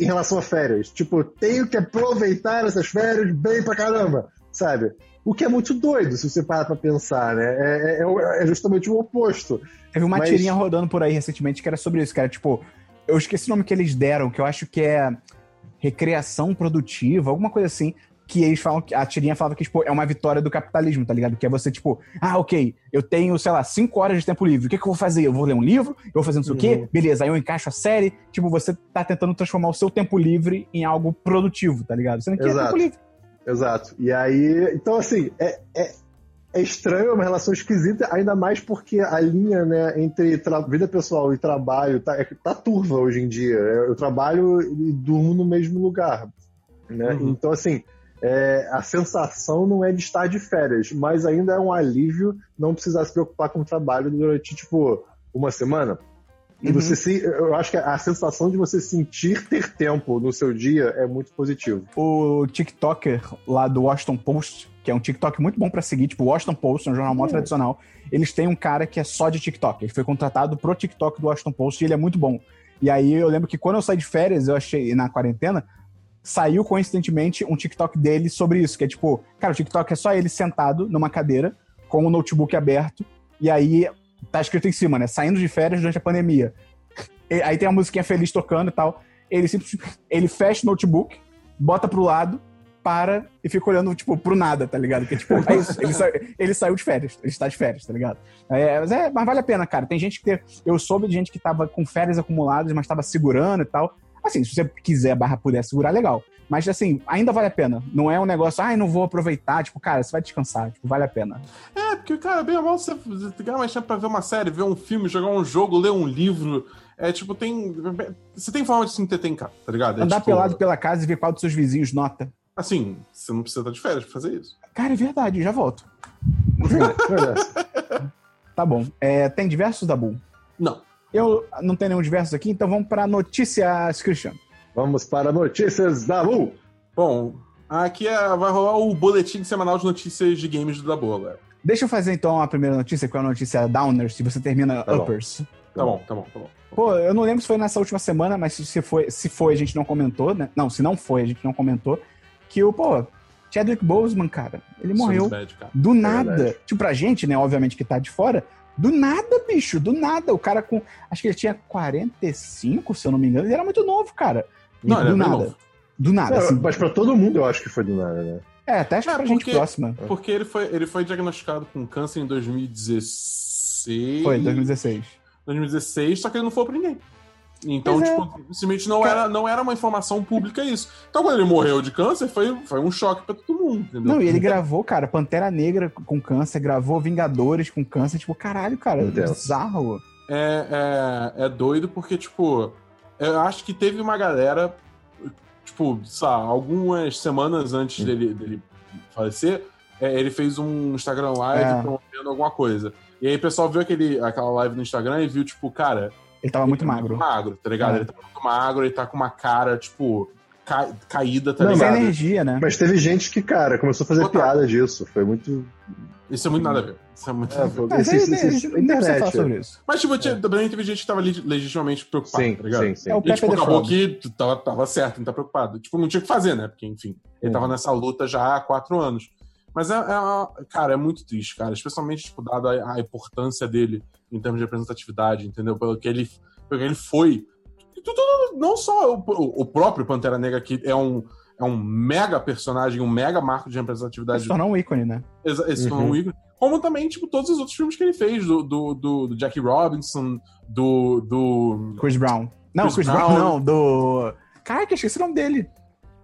em relação a férias. Tipo, tenho que aproveitar essas férias bem pra caramba, sabe? O que é muito doido, se você parar pra pensar, né? É, é- é justamente o oposto. Teve uma Mas- tirinha rodando por aí recentemente que era sobre isso, que era tipo. Eu esqueci o nome que eles deram, que eu acho que é recreação produtiva, alguma coisa assim. Que eles falam que a tirinha falava que tipo, é uma vitória do capitalismo, tá ligado? Que é você, tipo, ah, ok, eu tenho, sei lá, cinco horas de tempo livre. O que, que eu vou fazer? Eu vou ler um livro, eu vou fazer não sei o Uhum. quê, beleza, aí eu encaixo a série. Tipo, você tá tentando transformar o seu tempo livre em algo produtivo, tá ligado? Você não quer Exato. tempo livre. Exato. E aí, então assim, é, é, é estranho, é uma relação esquisita, ainda mais porque a linha, né, entre vida pessoal e trabalho tá, é, tá turva hoje em dia. Eu trabalho e durmo no mesmo lugar, né? Uhum. Então assim, é, a sensação não é de estar de férias, mas ainda é um alívio não precisar se preocupar com o trabalho durante tipo uma semana. E Uhum. você se, eu acho que a sensação de você sentir ter tempo no seu dia é muito positivo. o TikToker lá do Washington Post, que é um TikTok muito bom pra seguir, tipo, o Washington Post, é um jornal mó tradicional, eles têm um cara que é só de TikTok. Ele foi contratado pro TikTok do Washington Post e ele é muito bom. E aí eu lembro que quando eu saí de férias, eu achei, na quarentena, saiu coincidentemente um TikTok dele sobre isso, que é tipo, cara, o TikTok é só ele sentado numa cadeira, com o notebook aberto, e aí tá escrito em cima, né? Saindo de férias durante a pandemia. E aí tem a musiquinha feliz tocando e tal. Ele simplesmente ele fecha o notebook, bota pro lado, para e fica olhando, tipo, pro nada, tá ligado? Que tipo, é isso. Ele, sa- ele saiu de férias, ele está de férias, tá ligado? É, mas, é, mas vale a pena, cara. Tem gente que. Eu soube de gente que tava com férias acumuladas, mas tava segurando e tal. Assim, se você quiser barra puder segurar, legal. Mas assim, ainda vale a pena. Não é um negócio, ai, não vou aproveitar. Tipo, cara, você vai descansar. Tipo, vale a pena. É, porque, cara, bem mal, você você ganha mais tempo pra ver uma série, ver um filme, jogar um jogo, ler um livro. É, tipo, tem. Você tem forma de se entreter em casa, tá ligado? É, Andar tipo, pelado pela casa e ver qual dos seus vizinhos nota. Assim, você não precisa estar de férias pra fazer isso. Cara, é verdade, já volto. [LAUGHS] Tá bom. É, tem diversos, Dabu? Não. Eu não tenho nenhum diversos aqui, então vamos pra notícias, Christian. Vamos para notícias da Lu. Bom, aqui é- vai rolar o boletim semanal de notícias de games do Dabu agora. Deixa eu fazer então a primeira notícia, que é a notícia Downers, se você termina Tá bom. Uppers. Tá bom, tá bom, tá bom. Pô, eu não lembro se foi nessa última semana, mas se foi, se foi, a gente não comentou, né? Não, se não foi, a gente não comentou. Que o, pô, Chadwick Boseman, cara, ele morreu bad, cara. do nada. verdade. Tipo, pra gente, né, obviamente que tá de fora, do nada, bicho, do nada. O cara com, acho que ele tinha 45, se eu não me engano, ele era muito novo, cara. E Não, do é nada. novo. Do nada, Não, assim. mas pra todo mundo eu acho que foi do nada, né? É, até acho que É, pra gente porque- próxima. Porque ele foi, ele foi diagnosticado com câncer em 2016. Foi, 2016. 2016, só que ele não falou pra ninguém. Então, Pois é. tipo, simplesmente não Cara- era, não era uma informação pública isso. Então, quando ele morreu de câncer, foi, foi um choque pra todo mundo, entendeu? Não, e ele gravou, cara, Pantera Negra com câncer, gravou Vingadores com câncer, tipo, caralho, cara, bizarro. é, é, é doido porque, tipo, eu acho que teve uma galera, tipo, sei lá, algumas semanas antes dele, dele falecer, é, ele fez um Instagram Live É. promovendo alguma coisa. E aí o pessoal viu aquele, aquela live no Instagram e viu, tipo, cara. Ele tava muito ele tá magro. magro, tá ligado? É. Ele tá muito magro, ele tá com uma cara, tipo. ca... caída, tá Não, Sem ligado? energia, né? Mas teve gente que, cara, começou a fazer Total. piada disso. Foi muito. Isso é muito nada a ver. Isso é muito É, Mas esse- né, esse- não tem pra você internet, falar é. sobre isso. Mas, tipo, tinha- também teve gente que tava leg- legitimamente preocupada, Sim, tá ligado? sim, sim. É o E, tipo, acabou que tava, tava certo, não tá preocupado. Tipo, não tinha o que fazer, né? Porque, enfim, ele tava nessa luta já há quatro anos. Mas, é, é cara, é muito triste, cara. Especialmente, tipo, dada a, a importância dele em termos de representatividade, entendeu? Pelo que ele, pelo que ele foi. Não só o, o- próprio Pantera Negra, que é um, é um mega personagem, um mega marco de representatividade se tornar um ícone, né? Exa- Esse Uhum. uhum. Igor. Como também, tipo, todos os outros filmes que ele fez, do, do, do, do Jackie Robinson, do. do... Chris Brown. Não, Chris Chris, Brown. Brown. não, do. Caraca, esqueci o nome dele.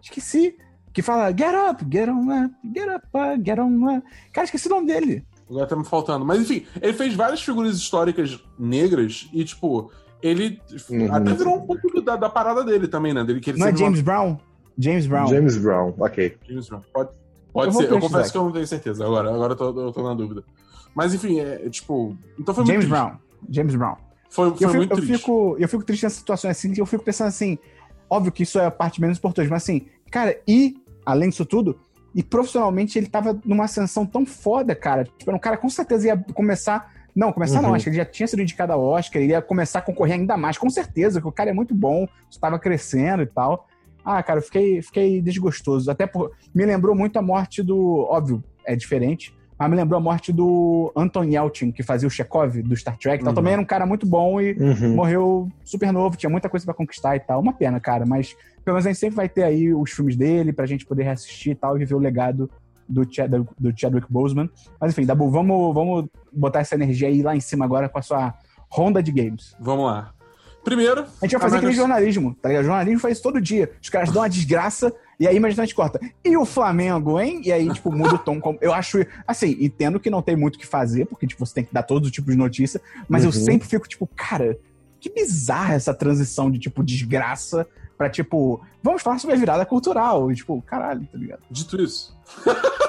Esqueci. Que fala Get up, get on up, get up, uh, get on up. Cara, esqueci o nome dele. Agora tá me faltando. Mas enfim, ele fez várias figuras históricas negras e, tipo, ele Uhum. até virou um pouco da, da parada dele também, né? Dele, que ele Não é James Brown? James Brown. James Brown, ok. James Brown. Pode, pode Eu ser. Eu confesso que eu não tenho certeza. Agora, agora eu, tô, eu tô na dúvida. Mas enfim, é, é, tipo. Então foi James muito. Brown. James Brown. Foi, Eu foi fico, muito eu, triste. fico, eu fico triste nessa situação assim, que eu fico pensando assim, óbvio que isso é a parte menos importante, mas assim, cara, e, além disso tudo, e profissionalmente ele tava numa ascensão tão foda, cara. Tipo, era um cara com certeza ia começar. Não, começar não, Uhum. acho que ele já tinha sido indicado ao Oscar, ele ia começar a concorrer ainda mais, com certeza, que o cara é muito bom, estava crescendo e tal. Ah, cara, eu fiquei, fiquei desgostoso. Até por. Me lembrou muito a morte do. Óbvio, é diferente. Mas me lembrou a morte do Anton Yelchin, que fazia o Chekhov do Star Trek. e tal. Uhum. Também era um cara muito bom e Uhum. morreu super novo, tinha muita coisa pra conquistar e tal. Uma pena, cara, mas pelo menos a gente sempre vai ter aí os filmes dele pra gente poder reassistir e tal e viver o legado do, Chad, do Chadwick Boseman. Mas enfim, Dabu, vamos, vamos botar essa energia aí lá em cima agora com a sua ronda de games. Vamos lá. Primeiro. A gente vai fazer aquele Microsoft- jornalismo, tá ligado? Jornalismo faz isso todo dia. Os caras dão uma desgraça e aí, imagina, a gente corta. E o Flamengo, hein? E aí, tipo, muda o tom. como- Eu acho, assim, entendo que não tem muito o que fazer, porque, tipo, você tem que dar todos os tipos de notícia, mas eu Uhum. sempre fico, tipo, cara, que bizarra essa transição de, tipo, desgraça pra, tipo, vamos falar sobre a virada cultural. E, tipo, caralho, tá ligado? Dito isso. [LAUGHS]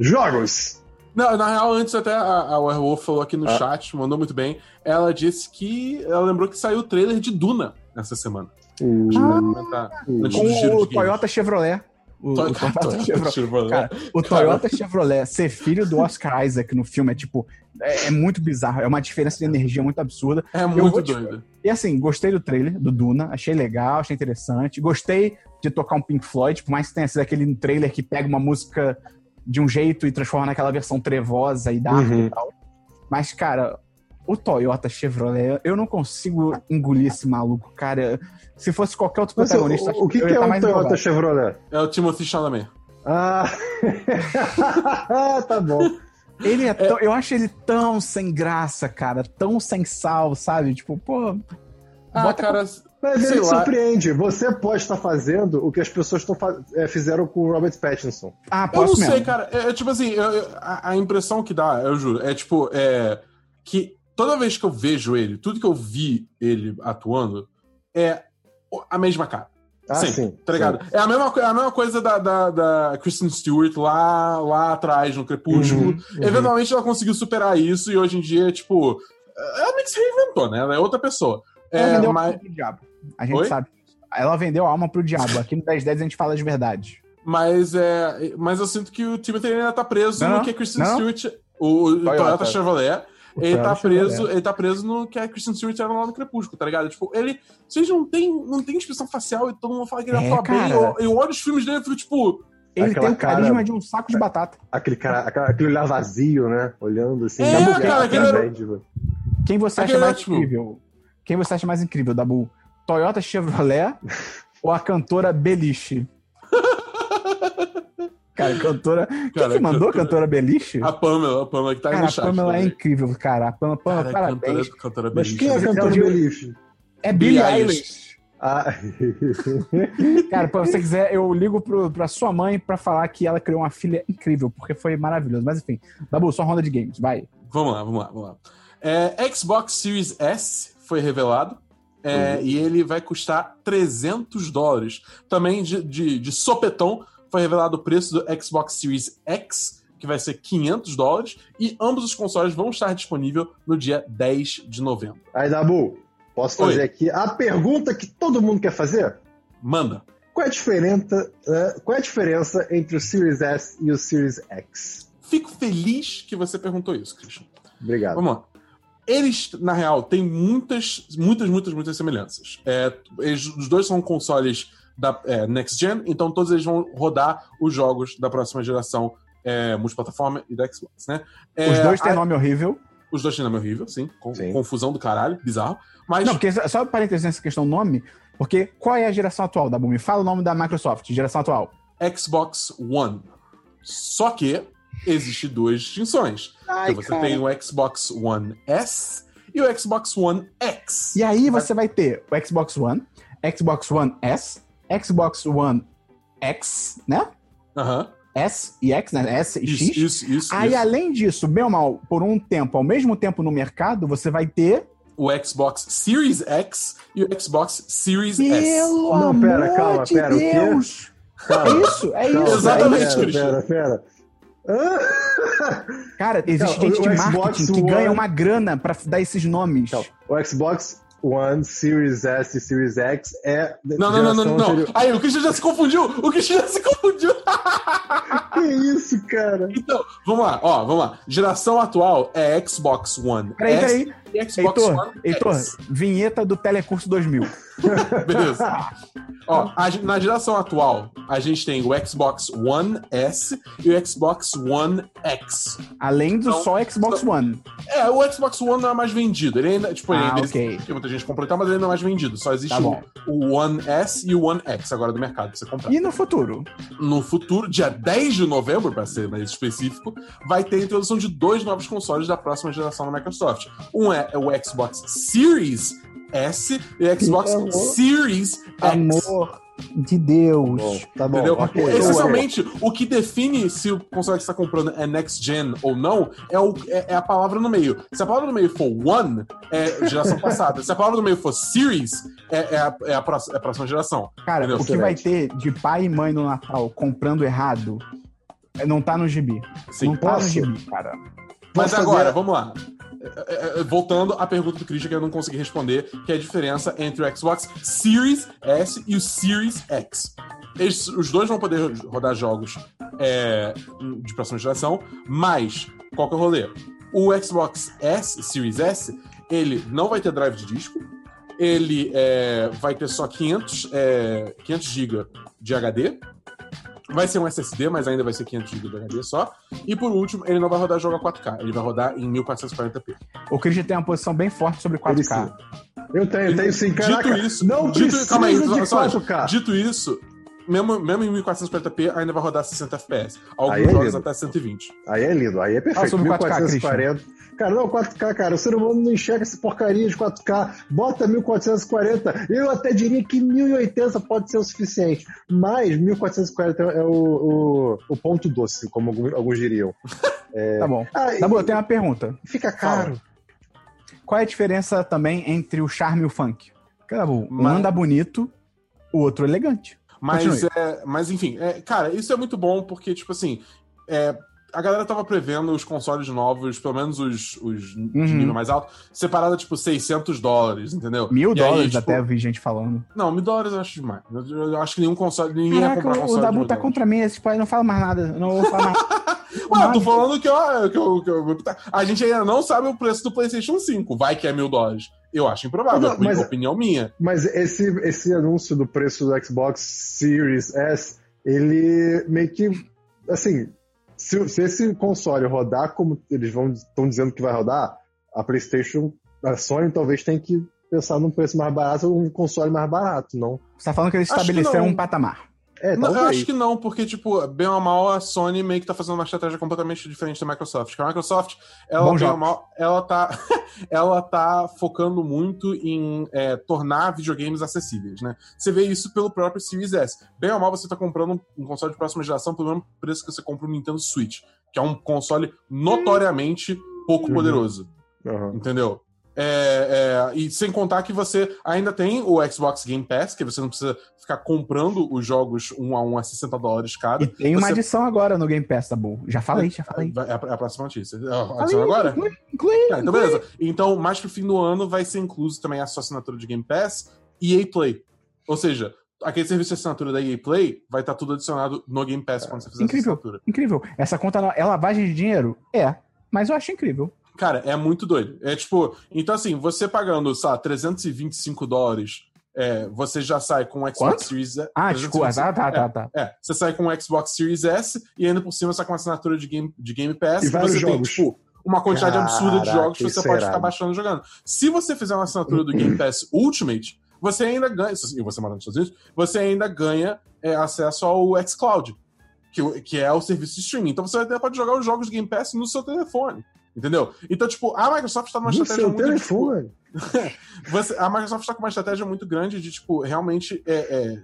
Jogos! Não, na real, antes até a, a Werewolf falou aqui no Ah. chat, mandou muito bem. Ela disse que. Ela lembrou que saiu o trailer de Duna essa semana. Com o. Toyota Chevrolet. O, o Toyota, Chevrolet. [LAUGHS] Chevrolet. Cara, o Toyota Chevrolet ser filho do Oscar Isaac no filme é, tipo, é, é muito bizarro. É uma diferença de energia muito absurda. é muito te- doido. E assim, gostei do trailer do Duna, achei legal, achei interessante. Gostei de tocar um Pink Floyd, por mais que tenha sido aquele trailer que pega uma música de um jeito e transforma naquela versão trevosa e dark Uhum. e tal. Mas, cara, o Toyota Chevrolet, eu não consigo engolir esse maluco, cara. Se fosse qualquer outro Mas o, protagonista, o, o que, eu que é tá um mais Toyota empolgado. Chevrolet? É o Timothy Chalamet. Ah, [LAUGHS] tá bom. Ele é tão, Eu acho ele tão sem graça, cara. Tão sem sal, sabe? Tipo, pô. Ah, bota cara. Mas Sei ele lá. surpreende. Você pode estar fazendo o que as pessoas tão fa- é, fizeram com o Robert Pattinson. Ah, Eu posso não mesmo. sei, cara. É, é tipo assim, eu- eu- a, a impressão que dá, eu juro, é tipo, é que toda vez que eu vejo ele, tudo que eu vi ele atuando, é a mesma cara. Ah, Sim, sim. Tá ligado? É a mesma, é a mesma coisa da, da, da Kristen Stewart lá, lá atrás, no Crepúsculo. Uhum, uhum. Eventualmente ela conseguiu superar isso e hoje em dia, tipo, ela meio que se reinventou, né? Ela é outra pessoa. Ela É, vendeu a mas, alma pro diabo. A gente Oi? sabe. Ela vendeu a alma pro diabo. Aqui no 1010 a gente fala de verdade. mas, é, mas eu sinto que o Timothy ainda tá preso Não, no que a Kristen Não. Stewart. O, o Toyota. Toyota. Chevrolet. Ele tá, preso, Chevrolet. ele tá preso no que a Kristen Stewart era lá no Crepúsculo, tá ligado? Tipo, ele. Vocês não tem, não tem expressão facial e todo mundo fala que ele É, atua bem. Eu, eu olho os filmes dele e fico, tipo. Ele Aquela tem o carisma cara- de um saco de batata. Aquele, cara, aquele olhar vazio, né? Olhando assim. É, Dabu, quem cara, que aquele era-? Quem você acha Aquele mais ótimo. incrível? Quem você acha mais incrível, Dabu? Toyota Chevrolet [LAUGHS] ou a cantora Beliche? Cara, [LAUGHS] cantora. Quem Cara, que mandou a cantora- cantora Beliche? A Pamela, a Pamela que tá aí Cara, no a chat. Pamela é também. incrível, cara. A Pamela, Pamela Cara, parabéns. cantora, cantora Mas quem é a cantora Você- Beliche? É Billie Eilish. Ah, [LAUGHS] Cara, pra você quiser, eu ligo pro, pra sua mãe pra falar que ela criou uma filha incrível, porque foi maravilhoso. Mas enfim, Dabu, sua ronda de games, vai. Vamos lá, vamos lá, vamos lá. É, Xbox Series S foi revelado. é, E ele vai custar 300 dólares. Também de, de, de sopetão foi revelado o preço do Xbox Series X, que vai ser 500 dólares. E ambos os consoles vão estar disponíveis no dia 10 de novembro. aí, Dabu, posso fazer Oi. aqui a pergunta que todo mundo quer fazer? Manda. qual é a diferença, uh, qual é a diferença entre o Series S e o Series X? Fico feliz que você perguntou isso, Christian. Obrigado. Vamos lá. Eles, na real, têm muitas, muitas, muitas, muitas semelhanças. É, eles, os dois são consoles da é, Next Gen, então todos eles vão rodar os jogos da próxima geração é, multiplataforma e da Xbox, né? É, Os dois têm a- nome horrível. Os dois têm nome horrível, sim. Com- Sim. Confusão do caralho, bizarro. Mas Não, porque só parênteses nessa questão nome, porque qual é a geração atual da Boom? Me fala o nome da Microsoft, geração atual. Xbox One. Só que existe duas distinções. Ai, Porque você tem o Xbox One S e o Xbox One X. E aí você vai ter o Xbox One, Xbox One S, Xbox One X, né? Aham. S e X, né? S e Isso, X. isso, isso. Aí, isso. além disso, bem ou mal, por um tempo, ao mesmo tempo no mercado, você vai ter. O Xbox Series X e o Xbox Series S. Pelo Não, amor pera, calma, de pera, o quê? Deus! É Calma, isso, é calma, isso. Exatamente, é isso. Christian. Pera, pera, pera. Cara, existe Não, gente de Xbox marketing que One- ganha uma grana pra dar esses nomes. Então, o Xbox One, Series S e Series X é. Não, não, não, não, não. anterior- Aí, o Christian já se confundiu! O Christian já se confundiu! [LAUGHS] Que isso, cara? Então, vamos lá, ó, vamos lá. Geração atual é Xbox One Peraí, S peraí. E Xbox Heitor, One Heitor, X. vinheta do Telecurso 2000. [LAUGHS] Beleza. Ó, a na geração atual, a gente tem o Xbox One S e o Xbox One X. Além do Então, só Xbox One. É, o Xbox One não é mais vendido. Ele ainda, tipo, ele Ah, ainda ok. existe, muita gente comprou mas ele não é mais vendido. Só existe Tá o, o One S e o One X agora do mercado pra você comprar. E no futuro? No futuro, dia 10 de novembro, para ser mais específico, vai ter a introdução de dois novos consoles da próxima geração da Microsoft. Um é o Xbox Series S e o Xbox Amor. Series X. Amor de Deus. Bom, tá bom. Entendeu? ok. Essencialmente, o que define se o console que você está comprando é next gen ou não é, o- é- é a palavra no meio. Se a palavra no meio for one, é geração passada. Se a palavra no meio for series, é, é a, é a próxima, é a próxima geração. Cara, Entendeu? o que vai ter de pai e mãe no Natal comprando errado é, não tá no gibi. Sim. não tá no posso? gibi, cara. Mas Posso agora, fazer- vamos lá. É, é, é, Voltando à pergunta do Christian que eu não consegui responder, que é a diferença entre o Xbox Series S e o Series X. Eles- os dois vão poder rodar jogos é, de próxima geração, mas qual que é o rolê? O Xbox S, Series S, ele não vai ter drive de disco, ele é, vai ter só 500, é, 500 GB de HD, vai ser um SSD, mas ainda vai ser 500 GB de HD só, e por último, ele não vai rodar jogo a 4K, ele vai rodar em 1440p. O Christian tem uma posição bem forte sobre Ele 4K. sim. Eu tenho, tenho sim. Caraca, Dito isso, não dito, precisa calma aí, de só- 4K. Dito isso, mesmo, mesmo em 1440p ainda vai rodar 60 FPS. Alguns é jogos lindo. até 120. Aí é lindo, aí é perfeito. Fala sobre 4K, 1440. Cara, não, 4K, cara, o ser humano não enxerga essa porcaria de 4K. Bota 1440. Eu até diria que 1080 pode ser o suficiente. Mas 1440 é o, o, o ponto doce, como alguns, diriam. [LAUGHS] Tá bom. Ah, Tá bom, e eu tenho uma pergunta. fica caro. Qual é a diferença também entre o charme e o funk? Cara, um Mas- anda bonito, o outro elegante. Mas, é, mas enfim, é, cara, isso é muito bom porque, tipo assim, é, a galera tava prevendo os consoles novos, pelo menos os, os de Uhum. nível mais alto, separado tipo 600 dólares, entendeu? Mil E aí, dólares tipo, até eu vi gente falando. Não, mil dólares eu acho demais. Eu, eu acho que nenhum console, ninguém ia Caraca, comprar o console. de Dabu tá contra mim, esse pai não fala mais nada. Eu não vou falar mais. [LAUGHS] Ué, tô falando que, ó, que, eu, que eu- a gente ainda não sabe o preço do PlayStation 5. Vai que é mil dólares. Eu acho improvável, Não, mas- opinião minha. Mas esse, esse anúncio do preço do Xbox Series S, ele meio que. Assim, se, se esse console rodar como eles vão estão dizendo que vai rodar, a PlayStation, a Sony talvez tenha que pensar num preço mais barato ou um console mais barato, não? Você tá falando que eles que estabeleceram um patamar. É, Não, eu acho que não, porque, tipo, bem ou mal, a Sony meio que tá fazendo uma estratégia completamente diferente da Microsoft. Porque a Microsoft, ela, bem ou mal, ela tá, [LAUGHS] ela tá focando muito em é, tornar videogames acessíveis, né? Você vê isso pelo próprio Series S. Bem ou mal, você tá comprando um, console de próxima geração pelo mesmo preço que você compra um Nintendo Switch, que é um console notoriamente pouco Uhum. poderoso. Aham. Entendeu? É, é, e sem contar que você ainda tem o Xbox Game Pass, que você não precisa ficar comprando os jogos um a um a 60 dólares cada. E tem uma Você- adição agora no Game Pass, Dabu. Já falei, já falei. É a, é a próxima notícia. Ah, Adiciona agora? Inclui, inclui, Ah, então, inclui. beleza. Então, mais pro fim do ano vai ser incluso também a sua assinatura de Game Pass e EA Play. Ou seja, aquele serviço de assinatura da EA Play vai estar tudo adicionado no Game Pass quando você fizer Incrível. essa assinatura. Incrível. Essa conta é lavagem de dinheiro? É. Mas eu acho incrível. Cara, é muito doido. É tipo, então assim, você pagando, sei lá, 325 dólares, é, você já sai com o Xbox Quanto? Series S. Ah, desculpa. Tá, tá, tá, tá. É, você sai com o Xbox Series S e ainda por cima sai com uma assinatura de Game, de Game Pass E vários você tem, jogos. tipo, uma quantidade absurda de Caraca, jogos que você é pode ficar irado. baixando e jogando. Se você fizer uma assinatura do Game Pass Ultimate, você ainda ganha, e você mora nos Estados Unidos, você ainda ganha é, acesso ao xCloud, que, que é o serviço de streaming. Então você até pode jogar os jogos do Game Pass no seu telefone. Entendeu? Então, tipo, a Microsoft tá numa No estratégia seu muito. tipo, telefone. [LAUGHS] você- a Microsoft está com uma estratégia muito grande de, tipo, realmente é, é,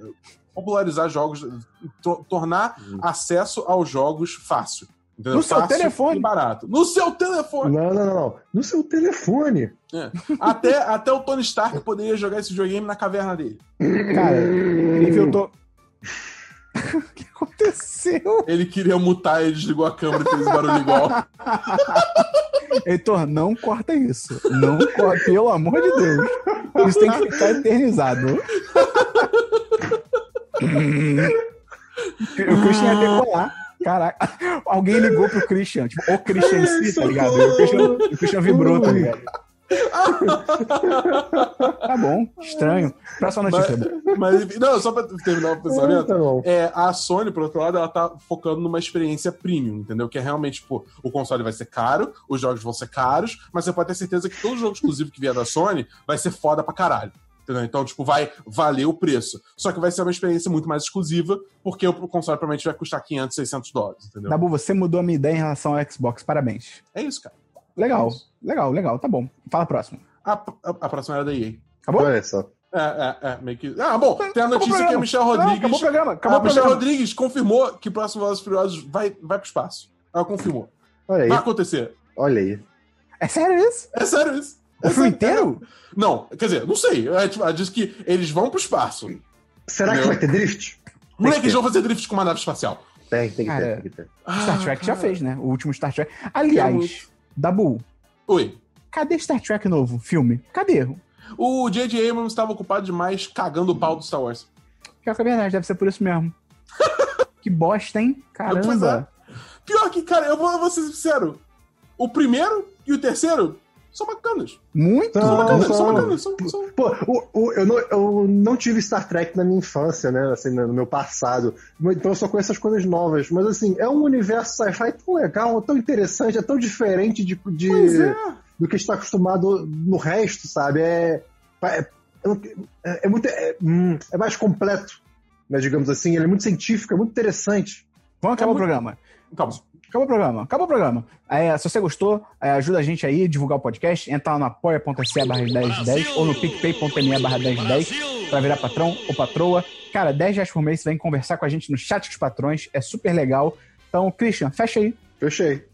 popularizar jogos, to- tornar acesso aos jogos fácil. Entendeu? No seu Fácil telefone. E barato. No seu telefone. Não, não, não. No seu telefone. Até, até o Tony Stark poderia jogar esse videogame na caverna dele. Cara, incrível, eu tô. O que aconteceu? Ele queria mutar, ele desligou a câmera e fez barulho igual. [LAUGHS] Heitor, não corta isso. Não corta, pelo amor de Deus. Isso tem que ficar eternizado. [LAUGHS] o Christian ia decolar. Caraca, alguém ligou pro Christian, tipo, o Christian em si, tá ligado? E o Christian, o Christian vibrou, tá ligado? [LAUGHS] Tá bom, estranho. Próxima notícia. Mas, mas, não, só pra terminar o pensamento. Tá bom. É, a Sony, por outro lado, ela tá focando numa experiência premium, entendeu? Que é realmente, tipo, o console vai ser caro, os jogos vão ser caros, mas você pode ter certeza que todo jogo exclusivo que vier da Sony vai ser foda pra caralho. Entendeu? Então, tipo, vai valer o preço. Só que vai ser uma experiência muito mais exclusiva, porque o console provavelmente vai custar 500, 600 dólares, entendeu? Dabu, você mudou a minha ideia em relação ao Xbox, parabéns. É isso, cara. Legal, legal, legal, tá bom. Fala próximo. A, a, a próxima era da EA. Acabou? Olha só. É, é, é, meio que... Ah, bom, tem a notícia que a programa. Michelle Não, Rodrigues... acabou o programa, acabou a o Michelle. Rodrigues confirmou que o próximo Velozes Furiosos vai, vai pro espaço. Ela confirmou. Olha aí. Vai acontecer. Olha aí. É sério isso? É sério isso. O É filme sério. inteiro? Não, quer dizer, não sei. É, tipo, Ela disse que eles vão pro espaço. Será que Meu. vai ter drift? Moleque, eles vão fazer drift com uma nave espacial. Tem, tem que Cara, ter, tem que ter. Star Ah, Trek já cara. fez, né? O último Star Trek. Aliás. Dabu, Oi. cadê Star Trek novo? Filme? Cadê? O J.J. Abrams estava ocupado demais cagando o pau do Star Wars. Pior que é verdade, deve ser por isso mesmo. [LAUGHS] que bosta, hein? Caramba. Pior que, cara, eu vou, eu vou ser sincero. O primeiro e o terceiro são bacanas. Muito. Então, São bacanas, são- são bacanas. São, são... Pô, o- o- eu, não, eu não tive Star Trek na minha infância, né? Assim, no meu passado. Então eu só conheço as coisas novas. Mas assim, é um universo sci-fi tão legal, tão interessante, é tão diferente de, de- é. do que está acostumado no resto, sabe? É, é, é- é muito. É, hum, é mais completo, né, digamos assim. Ele é muito científico, é muito interessante. Vamos acabar É o muito- programa. Calma. Acabou o programa. Acabou o programa. É, se você gostou, é, ajuda a gente aí a divulgar o podcast. Entra lá no apoia.se barra 1010 ou no picpay.me barra 1010 pra virar patrão ou patroa. Cara, 10 reais por mês você vem conversar com a gente no chat dos patrões. É super legal. Então, Christian, fecha aí. Fechei.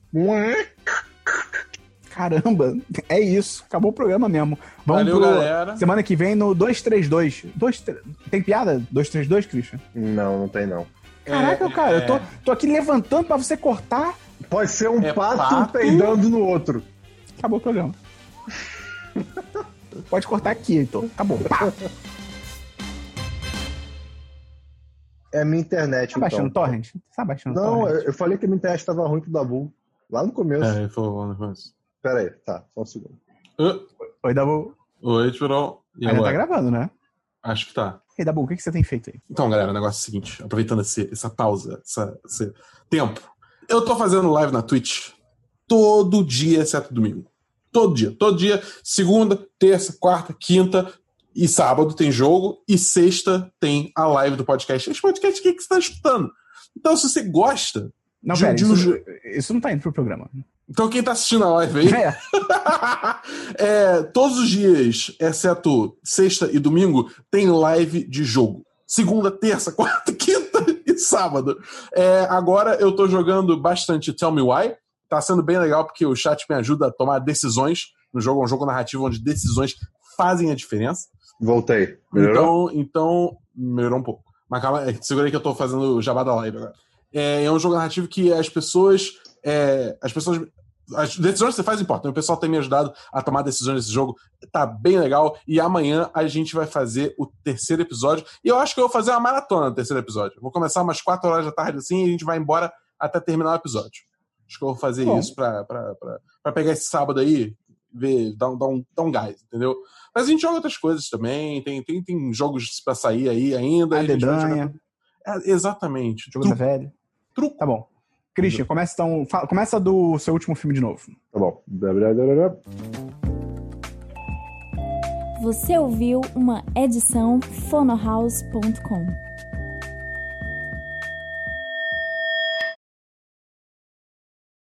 Caramba, é isso. Acabou o programa mesmo. Vamos Valeu, pro... galera. Semana que vem no 232. Dois, tre- Tem piada? 232, Christian? Não, não tem não. Caraca, É, cara, eu tô, é. tô aqui levantando pra você cortar. Pode ser um É pato, pato? peidando no outro. Acabou o programa. [LAUGHS] Pode cortar aqui, então. Acabou. Pá. É a minha internet, Tá baixando então. torrent? Tá baixando Não, torrent? eu eu falei que a minha internet estava ruim pro Dabu. Lá no começo. É, ele falou no começo. Pera aí, tá, só um segundo. Ah, Oi, Dabu. Oi, Tirol. E Ainda tá gravando, né? Acho que tá. Ei, Dabu, o que, que você tem feito aí? Então, galera, o negócio é o seguinte: aproveitando esse- essa pausa, essa- esse tempo, eu tô fazendo live na Twitch todo dia, exceto domingo. Todo dia. Todo dia, segunda, terça, quarta, quinta e sábado tem jogo, e sexta tem a live do podcast. Esse podcast aqui que você tá escutando. Então, se você gosta. Não, de- pera, de isso, um jo- isso não tá indo pro programa. Então, quem tá assistindo a live aí. É, [LAUGHS] É, todos os dias, exceto sexta e domingo, tem live de jogo. Segunda, terça, [LAUGHS] quarta, quinta e sábado. É, agora eu tô jogando bastante Tell Me Why. Tá sendo bem legal porque o chat me ajuda a tomar decisões no jogo. É um jogo narrativo onde decisões fazem a diferença. Voltei. Melhorou? Então, então, melhorou um pouco. Mas calma, é, segura aí que eu tô fazendo o jabá da live agora. É, é um jogo narrativo que as pessoas. é, as pessoas as decisões que você faz importam. O pessoal tem me ajudado a tomar decisões nesse jogo. Tá bem legal. E amanhã a gente vai fazer o terceiro episódio. E eu acho que eu vou fazer uma maratona no terceiro episódio. Vou começar umas 4 horas da tarde assim e a gente vai embora até terminar o episódio. Acho que eu vou fazer Bom. isso pra, pra, pra, pra, pegar esse sábado aí, ver, dar, dar, um, dar um gás, entendeu? Mas a gente joga outras coisas também. Tem, tem, tem jogos pra sair aí ainda. A, a jogar... é, exatamente. Jogo da velho. Truco. Tá bom. Christian, começa, então, fala, começa do seu último filme de novo. Tá bom. Você ouviu uma edição fonohouse.com.